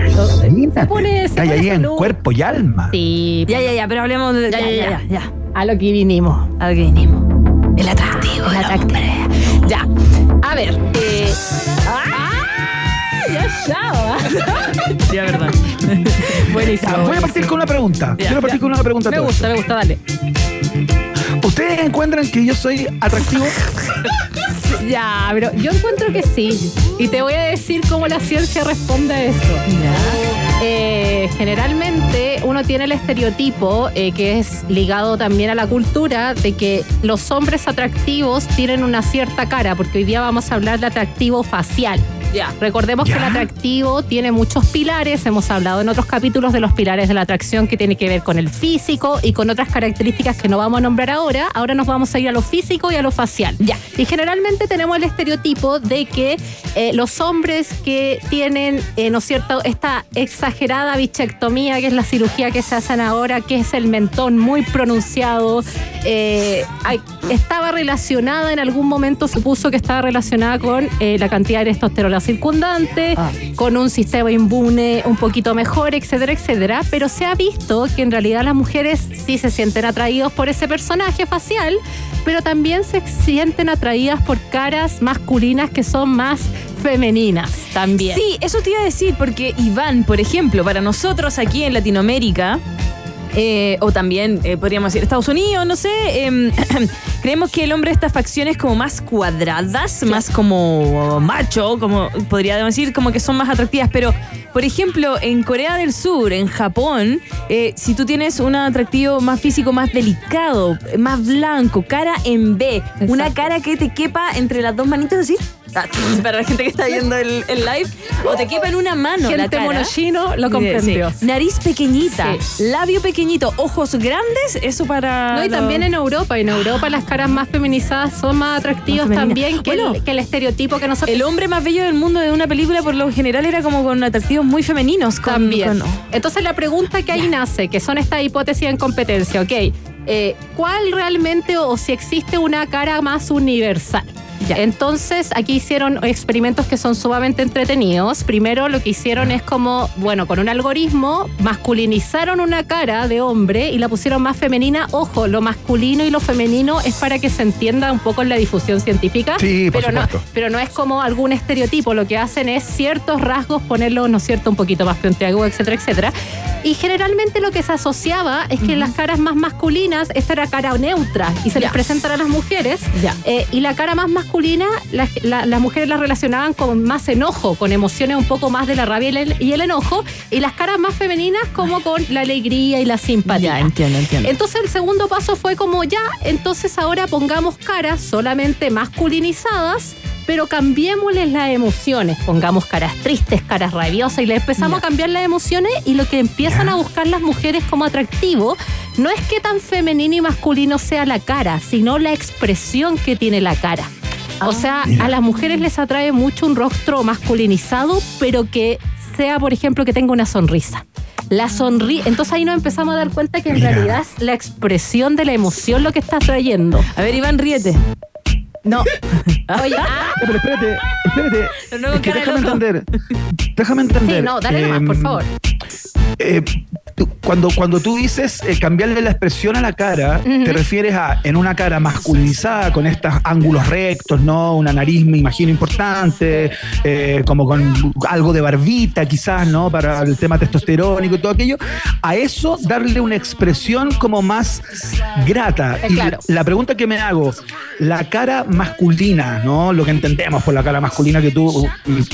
pone, se pone ahí en cuerpo y alma. Sí, Ya, ya, ya, pero hablemos de... Ya, ya, ya. ya. a lo que vinimos. A lo que vinimos. El atractivo. El atractivo. hombre. Ya. A ver. Eh, ¡Ah! Ya. Ya, verdad. Buenísimo. Voy a partir con una pregunta. Ya, Quiero partir ya. con una pregunta. a Me gusta, me gusta, dale. ¿Ustedes encuentran que yo soy atractivo? Ya, pero yo encuentro que sí. Y te voy a decir cómo la ciencia responde a esto. Eh, generalmente uno tiene el estereotipo eh, que es ligado también a la cultura de que los hombres atractivos tienen una cierta cara, porque hoy día vamos a hablar de atractivo facial. Ya. Recordemos Ya. que el atractivo tiene muchos pilares, hemos hablado en otros capítulos de los pilares de la atracción que tiene que ver con el físico y con otras características que no vamos a nombrar ahora. Ahora nos vamos a ir a lo físico y a lo facial. Ya. Y generalmente tenemos el estereotipo de que eh, los hombres que tienen, eh, ¿no es cierto?, esta exagerada bichectomía, que es la cirugía que se hacen ahora, que es el mentón muy pronunciado, eh, estaba relacionada, en algún momento se puso que estaba relacionada con la cantidad de testosterona circundante, Ah. con un sistema inmune un poquito mejor, etcétera, etcétera. Pero se ha visto que en realidad las mujeres sí se sienten atraídos por ese personaje facial, pero también se sienten atraídas por caras masculinas que son más femeninas también. Sí, eso te iba a decir, porque Iván, por ejemplo, para nosotros aquí en Latinoamérica, eh, o también eh, podríamos decir Estados Unidos, no sé, em, creemos que el hombre de estas facciones como más cuadradas, más como macho, como podríamos decir, como que son más atractivas, pero por ejemplo, en Corea del Sur, en Japón, eh, si tú tienes un atractivo más físico, más delicado, más blanco, cara en B, una cara que te quepa entre las dos manitos así, para la gente que está viendo el, el live, o te quepa en una mano la Gente cara. monochino lo comprendió. Sí. Nariz pequeñita, labio pequeñito, ojos grandes, eso para. No, y también en Europa. En Europa las caras más feminizadas son más atractivas Más también que, Bueno, el, que el estereotipo que nosotros El hombre más bello del mundo de una película, por lo general, era como con atractivos muy femeninos. Con, también. con- Entonces la pregunta que ahí nace, que son estas hipótesis en competencia, ok, eh, ¿cuál realmente o, o si existe una cara más universal? Entonces, aquí hicieron experimentos que son sumamente entretenidos. Primero, lo que hicieron es como, bueno, con un algoritmo, masculinizaron una cara de hombre y la pusieron más femenina. Ojo, lo masculino y lo femenino es para que se entienda un poco en la difusión científica. Sí, por pero no, supuesto. pero no es como algún estereotipo. Lo que hacen es ciertos rasgos ponerlos, ¿no es cierto?, un poquito más puntiagudo, etcétera, etcétera. Y generalmente lo que se asociaba es que las caras más masculinas, esta era cara neutra y se les Ya. presentan a las mujeres. Ya. Eh, y la cara más masculina, la- la- las mujeres la relacionaban con más enojo, con emociones un poco más de la rabia y el, y el enojo. Y las caras más femeninas como con la alegría y la simpatía. Ya, entiendo, entiendo. Entonces el segundo paso fue como ya, entonces ahora pongamos caras solamente masculinizadas, pero cambiémosles las emociones. Pongamos caras tristes, caras rabiosas y le empezamos a cambiar las emociones y lo que empiezan a buscar las mujeres como atractivo no es que tan femenino y masculino sea la cara, sino la expresión que tiene la cara. O sea, a las mujeres les atrae mucho un rostro masculinizado, pero que sea, por ejemplo, que tenga una sonrisa. La sonrisa. Entonces ahí nos empezamos a dar cuenta que en Mira. realidad es la expresión de la emoción lo que está trayendo. A ver, Iván, ríete. No. Oye, ah, Pero espérate, espérate. No Es que déjame entender. Déjame entender. sí, no, dale nomás, por Em, favor. eh, tú- cuando, cuando tú dices eh, cambiarle la expresión a la cara, te refieres a en una cara masculinizada, con estos ángulos rectos, ¿no? Una nariz, me imagino, importante, eh, como con algo de barbita, quizás, ¿no? Para el tema testosterónico y todo aquello. A eso darle una expresión como más grata. Eh, Y claro. la pregunta que me hago, la cara masculina, ¿no? Lo que entendemos por la cara masculina que tú uh,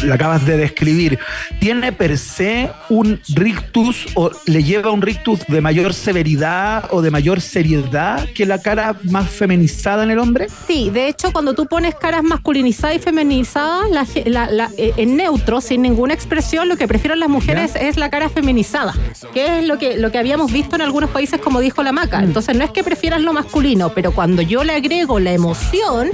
la acabas de describir, ¿tiene per se un rictus o le lleva un rictus de mayor severidad o de mayor seriedad que la cara más feminizada en el hombre? Sí, de hecho, cuando tú pones caras masculinizadas y feminizadas, la ge- la- la- eh, en neutro, sin ninguna expresión, lo que prefieren las mujeres es la cara feminizada, que es lo que, lo que habíamos visto en algunos países, como dijo la maca. Entonces, no es que prefieran lo masculino, pero cuando yo le agrego la emoción,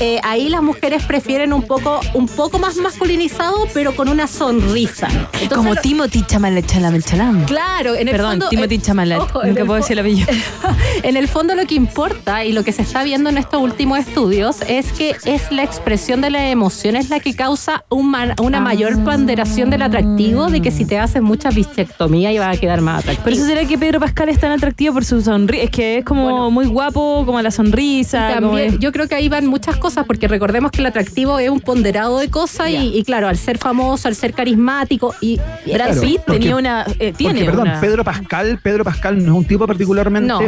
eh, ahí las mujeres prefieren un poco, un poco más masculinizado, pero con una sonrisa. Entonces, Como lo- Timothy Chalamet. Claro, en el Perdón, fondo, Timothy eh, ojo, Nunca el puedo decir el apellido. en el fondo lo que importa y lo que se está viendo en estos últimos estudios es que es la expresión de la emoción es la que causa un una Ah. mayor ponderación del atractivo de que si te haces mucha bistectomía iba a quedar más atractivo. Por eso será que Pedro Pascal es tan atractivo por su sonrisa. Es que es como Bueno. muy guapo, como la sonrisa. También, yo creo que ahí van muchas cosas, porque recordemos que el atractivo es un ponderado de cosas y, y claro, al ser famoso, al ser carismático y y Brad Claro, Pitt porque- tenía una. eh, tiene Porque, perdón, una- Pedro Pascal, Pedro Pascal no es un tipo particularmente No.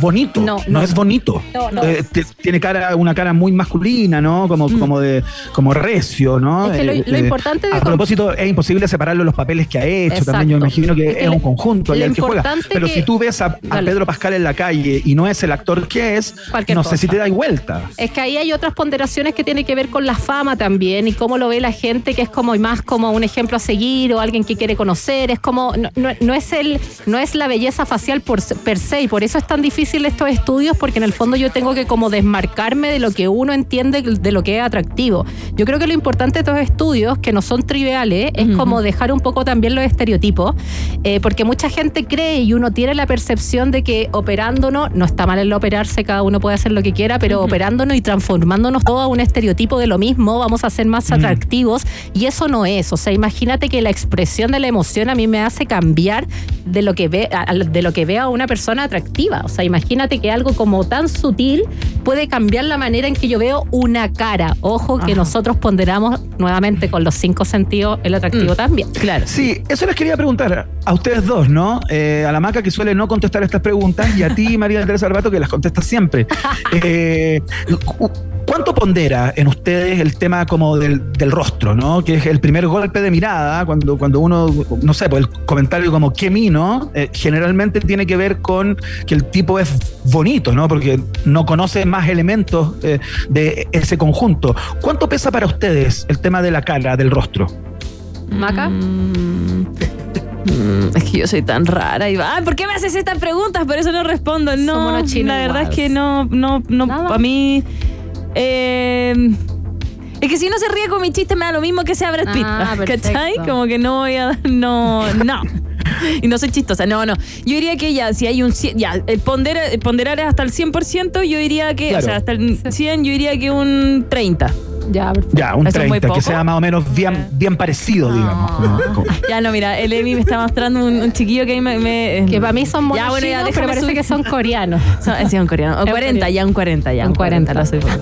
Bo- bonito. No, No, no, es bonito. No. Eh, tiene cara, una cara muy masculina, ¿no? Como, como de, como recio, ¿no? Es que lo- Eh, lo eh, importante de A propósito, es imposible separarlo de los papeles que ha hecho. Exacto. También yo imagino que Es que es, lo- un conjunto el que juega. Pero que- si tú ves a. Pedro Pascal en la calle y no es el actor que es, Cualquier no cosa. sé si te das vuelta. Es que ahí hay otras ponderaciones que tienen que ver con la fama también y cómo lo ve la gente, que es como más como un ejemplo a seguir o alguien que quiere conocer. Es como, no, no- no es el, no es la belleza facial por, per se, y por eso es tan difícil estos estudios, porque en el fondo yo tengo que como desmarcarme de lo que uno entiende de lo que es atractivo. Yo creo que lo importante de estos estudios, que no son triviales, es como dejar un poco también los estereotipos, eh, porque mucha gente cree y uno tiene la percepción de que operándonos, no está mal el operarse, cada uno puede hacer lo que quiera, pero operándonos y transformándonos todo a un estereotipo de lo mismo, vamos a ser más atractivos y eso no es. O sea, imagínate que la expresión de la emoción a mí me hace cambiar de lo que ve, de lo que veo a una persona atractiva. O sea, imagínate que algo como tan sutil puede cambiar la manera en que yo veo una cara. Ojo que nosotros ponderamos nuevamente con los cinco sentidos el atractivo también. Claro. Sí, eso les quería preguntar a ustedes dos, ¿no? Eh, a la maca que suele no contestar estas preguntas y a ti, María Teresa Albato, que las contestas siempre. Eh, ¿Cuánto pondera en ustedes el tema como del, del rostro, ¿no? Que es el primer golpe de mirada, cuando, cuando uno, no sé, pues el comentario como qué mino, eh, generalmente tiene que ver con que el tipo es bonito, ¿no? Porque no conoce más elementos eh, de ese conjunto. ¿Cuánto pesa para ustedes el tema de la cara, del rostro? Maca. Mm, es que yo soy tan rara, Iván. ¿Por qué me haces estas preguntas? Por eso no respondo. No, la verdad es que no, no, no, a mí. Eh, es que si no se ríe con mi chiste me da lo mismo que sea Brad Pitt. Ah, ¿Cachai? Como que no voy a dar. No, no. Y no soy chistosa, no, no. Yo diría que ya, si hay un 100, ya, el pondera- el ponderar es hasta el 100%, yo diría que, Claro. o sea, hasta el 100, yo diría que un 30. Ya, perfecto. Ya, un ¿Eso es muy 30, que sea más o menos bien, bien parecido, digamos. Como- como- Ya no, mira, el Emi me está mostrando un, un chiquillo que ahí me, me- Que para mí son monos Ya, bueno, ya chinos, pero parece subir. que son coreanos. Son- sí, un coreano. O Es 40, coreano. ya un 40, ya. Un 40. no soy buena.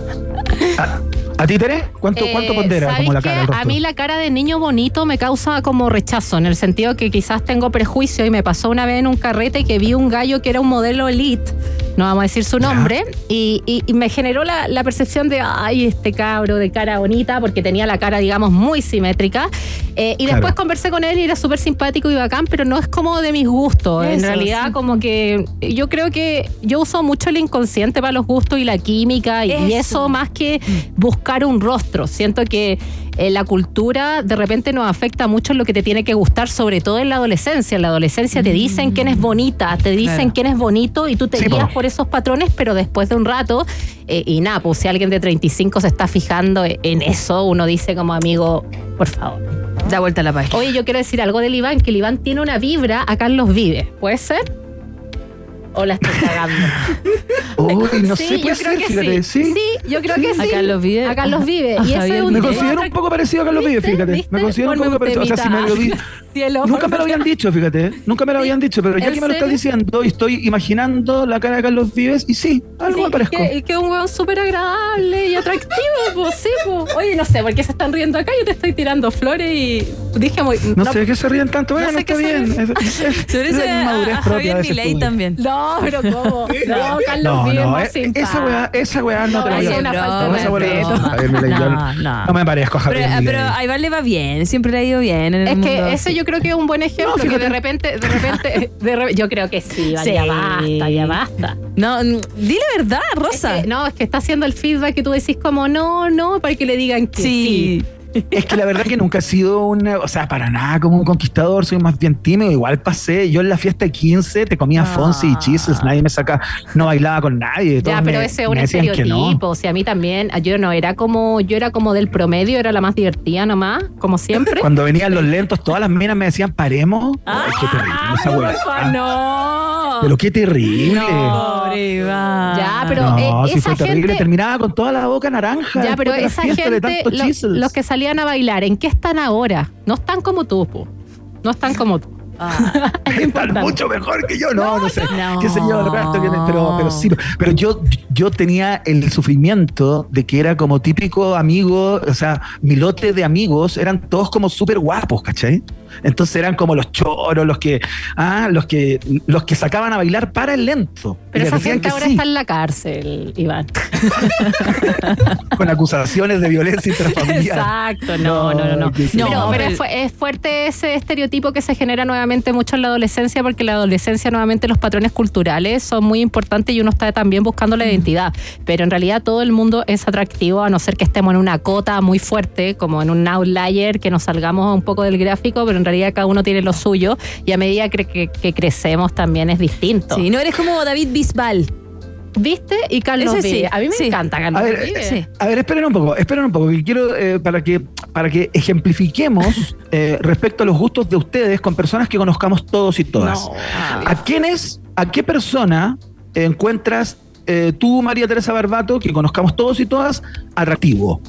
¿A, ti, Tere? ¿Cuánto, cuánto Eh, pondera ¿sabes como la cara? El? A mí la cara de niño bonito me causa como rechazo, en el sentido que quizás tengo prejuicio y me pasó una vez en un carrete que vi un gallo que era un modelo elite no vamos a decir su nombre, y, y- y me generó la, la percepción de, ay, este cabro de cara bonita, porque tenía la cara, digamos, muy simétrica. Eh, y Claro. después conversé con él y era súper simpático y bacán, pero no es como de mis gustos. en realidad, sí. como que yo creo que yo uso mucho el inconsciente para los gustos y la química, y eso más que buscar un rostro. Siento que eh, la cultura de repente nos afecta mucho en lo que te tiene que gustar, sobre todo en la adolescencia. En la adolescencia te dicen quién es bonita, te dicen Claro. quién es bonito y tú te Sí, guías po. por esos patrones, pero después de un rato, eh, y nada, pues si alguien de 35 se está fijando en eso, uno dice como amigo, por favor. Da vuelta a la página. Oye, yo quiero decir algo del Iván, que el Iván tiene una vibra a Carlos Vive. ¿Puede ser? ¿O la estoy cagando? Uy, no sí, sé, yo puede creo ser, que fíjate, sí. sí. yo creo que sí. A Carlos Vive. A Carlos Vive. A Y ese Javier es un Me considero un poco parecido a Carlos Vive, fíjate. ¿Viste? Me considero un poco un parecido. O sea, si me lo. Cielo. Nunca me lo habían dicho, fíjate. Nunca me lo habían dicho, pero ya ¿En que me lo estás diciendo y estoy imaginando la cara de Carlos Vives, y sí, algo Sí, me parezco. Que, que es un weón súper agradable y atractivo, pues sí, pues. Oye, no sé por qué se están riendo acá, yo te estoy tirando flores y dije muy. No, sé de qué se ríen tanto. Bueno, sé está se bien. ríen. Es, es- Sobre es eso a, inmadurez a propia Javier también. No, pero ¿cómo? No, Carlos No, Vive es no, eh, simpático. esa weá, esa weá no, No, te la voy a es una falta No, no, Javier Milei, yo No, no. no me parezco a Pero, Javier Milei. pero a Iván le va bien, siempre le ha ido bien en el Es mundo. que ese yo creo que es un buen ejemplo, No, que de repente, de repente, de re- yo creo que sí, vale, Sí. ya basta, ya basta. No, di la verdad, Rosa. Es que- no, es que está haciendo el feedback que tú decís como no, no, para que le digan que sí. sí. Es que la verdad que nunca he sido una, o sea, para nada como un conquistador, soy más bien tímido, igual pasé, yo en la fiesta de 15 te comía Ah. Fonsi y chistes, nadie me saca, no bailaba con nadie. Ya, pero me- ese es un que no. estereotipo. O sea, a mí también, yo no era como, yo era como del promedio, era la más divertida nomás, como siempre. Cuando venían los lentos, todas las minas me decían, paremos. Qué terrible esa no. Pero qué terrible. Pobre Iván. Ya, pero no, eh, sí esa fue terrible. gente- Terminaba con toda la boca naranja. Ya, pero esa gente, lo- los que salían a bailar, ¿en qué están ahora? No están como tú, po. No están como tú. Ah, Están mucho mejor que yo, no, no, sé. no. Qué sé yo, pero, pero sí, pero yo, yo tenía el sufrimiento de que era como típico amigo, o sea, mi lote de amigos eran todos como súper guapos, ¿cachai? Entonces eran como los choros, los que, ah, los que, los que sacaban a bailar para el lento. Pero esa gente ahora sí, está en la cárcel, Iván. con acusaciones de violencia intrafamiliar. Exacto, no, no, no. no. No, yo. pero es fuerte ese estereotipo que se genera nuevamente mucho en la adolescencia, porque la adolescencia, nuevamente, los patrones culturales son muy importantes y uno está también buscando la identidad. Pero en realidad todo el mundo es atractivo, a no ser que estemos en una cota muy fuerte, como en un outlier, que nos salgamos un poco del gráfico, pero en realidad cada uno tiene lo suyo y a medida que, que- que crecemos también es distinto. sí, no eres como David Bisbal. ¿Viste? Y Carlos Ese sí, Vive. A mí me sí. encanta Carlos A ver, Vive. sí. A ver, esperen un poco, esperen un poco, que quiero eh, para que para que ejemplifiquemos eh, respecto a los gustos de ustedes con personas que conozcamos todos y todas. No. ¿A quiénes, a qué persona encuentras eh, tú, María Teresa Barbato, que conozcamos todos y todas, atractivo?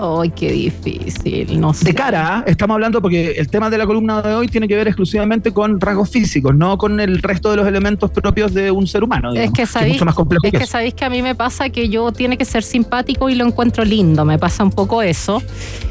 Ay, qué difícil, no sé. De cara, estamos hablando porque el tema de la columna de hoy tiene que ver exclusivamente con rasgos físicos, no con el resto de los elementos propios de un ser humano. Es que es sabéis, mucho más complejo es que que sabéis que a mí me pasa que yo tiene que ser simpático y lo encuentro lindo, me pasa un poco eso.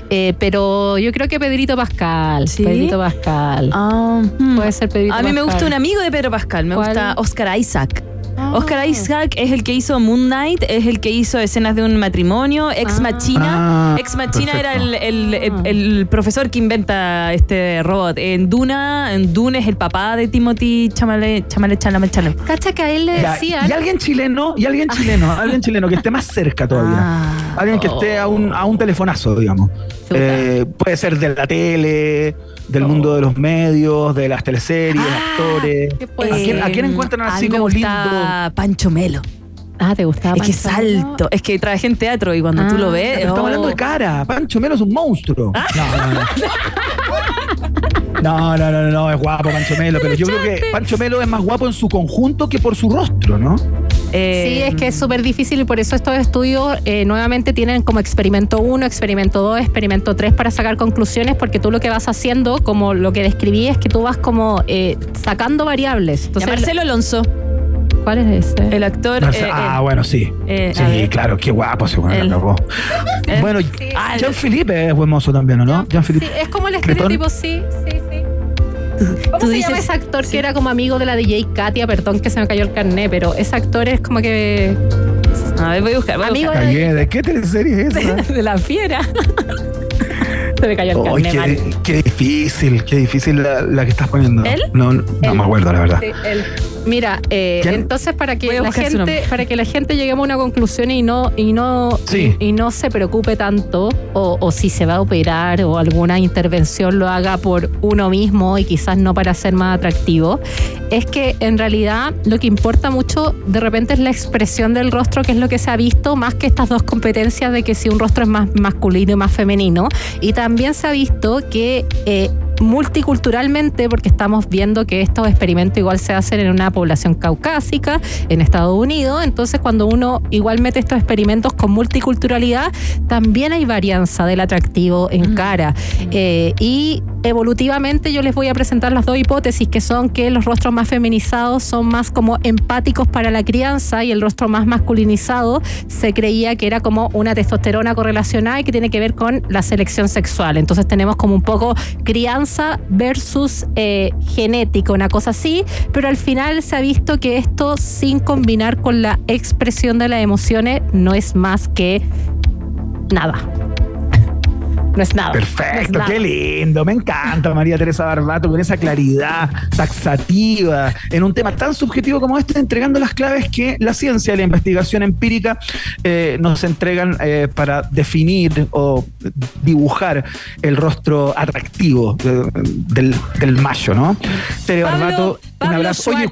Eh, pero yo creo que Pedrito Pascal, ¿Sí? Pedrito Pascal. Ah, hmm. Puede ser Pedrito A mí me Pascal. gusta un amigo de Pedro Pascal, me ¿Cuál? gusta Oscar Isaac. Ah. Oscar Isaac es el que hizo Moon Knight, es el que hizo escenas de un matrimonio, Ex Ah. Machina. Ah, Ex Machina era el, el- el- Ah. el profesor que inventa este robot. En Duna, en Dune es el papá de Timothy Chamale, Chamale, Chalamet, Chalamet. Cacha que a él le decían. y alguien chileno, y alguien chileno, alguien chileno que esté más cerca todavía. Ah. Alguien que esté a un, a un telefonazo, digamos. Eh, puede ser de la tele, del Oh. mundo de los medios, de las teleseries, Ah, actores. ¿qué puede ¿A quién, ser? a quién encuentran a así mí me como lindo? Pancho Melo. Ah, ¿te gustaba Es que es Pancho Melo? alto. Es que trabajé en teatro y cuando tú Ah. lo ves. Pero estamos oh. hablando de cara. Pancho Melo es un monstruo. No, no, no. No, no, no, no, no, es guapo Pancho Melo, pero yo creo que Pancho Melo es más guapo en su conjunto que por su rostro, ¿no? Eh, Sí, es que es súper difícil y por eso estos estudios eh, nuevamente tienen como experimento 1, experimento 2, experimento 3 para sacar conclusiones porque tú lo que vas haciendo, como lo que describí, es que tú vas como eh, sacando variables. Entonces, Marcelo Alonso, ¿Cuál es ese? el actor. No eh, ah, eh, bueno, sí. eh, sí, ver. claro, qué guapo Él. loco. Eh, Bueno, Ah, Jean Philippe es buen mozo también, ¿o no? Jean Sí, Philippe. es como el estereotipo, sí, sí, sí. ¿Cómo tú se dices- llama ese actor que era como amigo de la DJ Katia? Perdón que se me cayó el carnet, pero ese actor es como que. A ver, voy a buscar. Voy a Amigo buscar. Cagué, ¿De qué teleserie es esa? de la fiera. se me cayó el Ay, carnet, qué, mal. qué difícil, qué difícil la, la que estás poniendo. ¿Él? No, no me acuerdo, la verdad. Sí, él. Mira, eh, entonces para que la gente, para que la gente lleguemos a una conclusión y no, y no, Sí. y, y no se preocupe tanto, o, o si se va a operar o alguna intervención lo haga por uno mismo y quizás no para ser más atractivo, es que en realidad lo que importa mucho de repente es la expresión del rostro, que es lo que se ha visto, más que estas dos competencias de que si un rostro es más masculino y más femenino. Y también se ha visto que eh, multiculturalmente, porque estamos viendo que estos experimentos igual se hacen en una población caucásica, en Estados Unidos, entonces cuando uno igual mete estos experimentos con multiculturalidad, también hay varianza del atractivo en cara. Eh, y evolutivamente yo les voy a presentar las dos hipótesis, que son que los rostros más feminizados son más como empáticos para la crianza y el rostro más masculinizado se creía que era como una testosterona correlacionada y que tiene que ver con la selección sexual. Entonces tenemos como un poco crianza versus eh, genética, una cosa así, pero al final se ha visto que esto sin combinar con la expresión de las emociones no es más que nada. No es nada. No es Perfecto, nada. qué lindo, me encanta María Teresa Barbato con esa claridad taxativa en un tema tan subjetivo como este, entregando las claves que la ciencia y la investigación empírica eh, nos entregan eh, para definir o dibujar el rostro atractivo eh, del, del macho, ¿no? Tere Pablo, Barbato, un abrazo. Oye.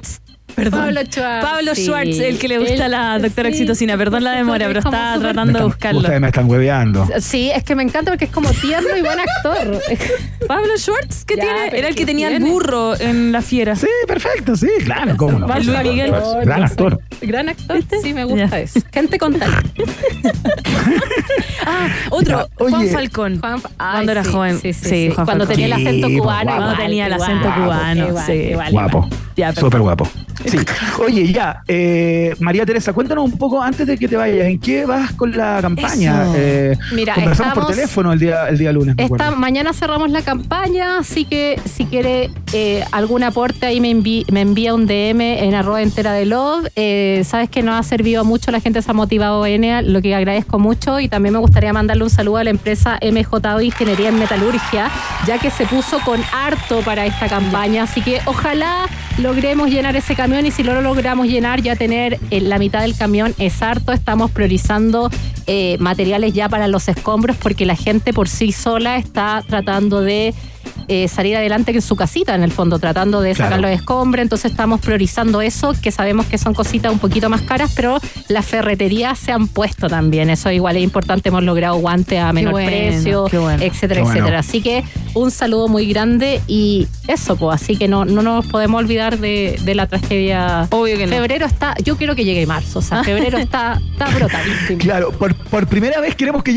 Perdón. Pablo Schwartz. Pablo sí. Schwartz, el que le gusta a la doctora sí. Oxitocina. Perdón la demora, pero estaba tratando de buscarlo. Ustedes me están hueveando. Sí, es que me encanta porque es como tierno y buen actor. Pablo Schwartz, ¿qué Ya, tiene? Era el que ¿qué tenía el burro en la fiera. Sí, perfecto, sí, claro, cómo no. Luis Miguel. Gran actor. Gran actor, sí, me gusta Ya. eso. Gente con talento. Ah, otro, Ya, Juan. Falcón. Juan- ay, Cuando era sí, joven. Sí, sí, Sí, sí. Juan Cuando Falcón. tenía el acento cubano. Cuando tenía el acento cubano, sí. Guapo. Súper guapo. Sí. Oye, ya, eh, María Teresa, cuéntanos un poco antes de que te vayas, ¿en qué vas con la campaña? Eh, Mira, conversamos por teléfono el día, el día lunes. Esta, mañana cerramos la campaña, así que si quiere eh, algún aporte ahí me, me envía un DM en arroba entera de love. Eh, Sabes que nos ha servido mucho, la gente se ha motivado N, lo que agradezco mucho y también me gustaría mandarle un saludo a la empresa MJO Ingeniería en Metalurgia, ya que se puso con harto para esta campaña, así que ojalá logremos llenar ese camión y si lo logramos llenar ya tener eh, la mitad del camión es harto, estamos priorizando eh, materiales ya para los escombros porque la gente por sí sola está tratando de eh, salir adelante en su casita, en el fondo, tratando de sacar Claro. los escombros. Entonces estamos priorizando eso, que sabemos que son cositas un poquito más caras, pero las ferreterías se han puesto también. Eso igual es importante. Hemos logrado guantes a menor bueno, precio, qué bueno. etcétera, Qué bueno. etcétera. Así que un saludo muy grande y eso, pues. Así que no, no nos podemos olvidar de, de la tragedia. Obvio que no. Febrero está, yo quiero que llegue marzo, o sea, febrero está, está brotadísimo. Claro, por, por primera vez queremos que llegue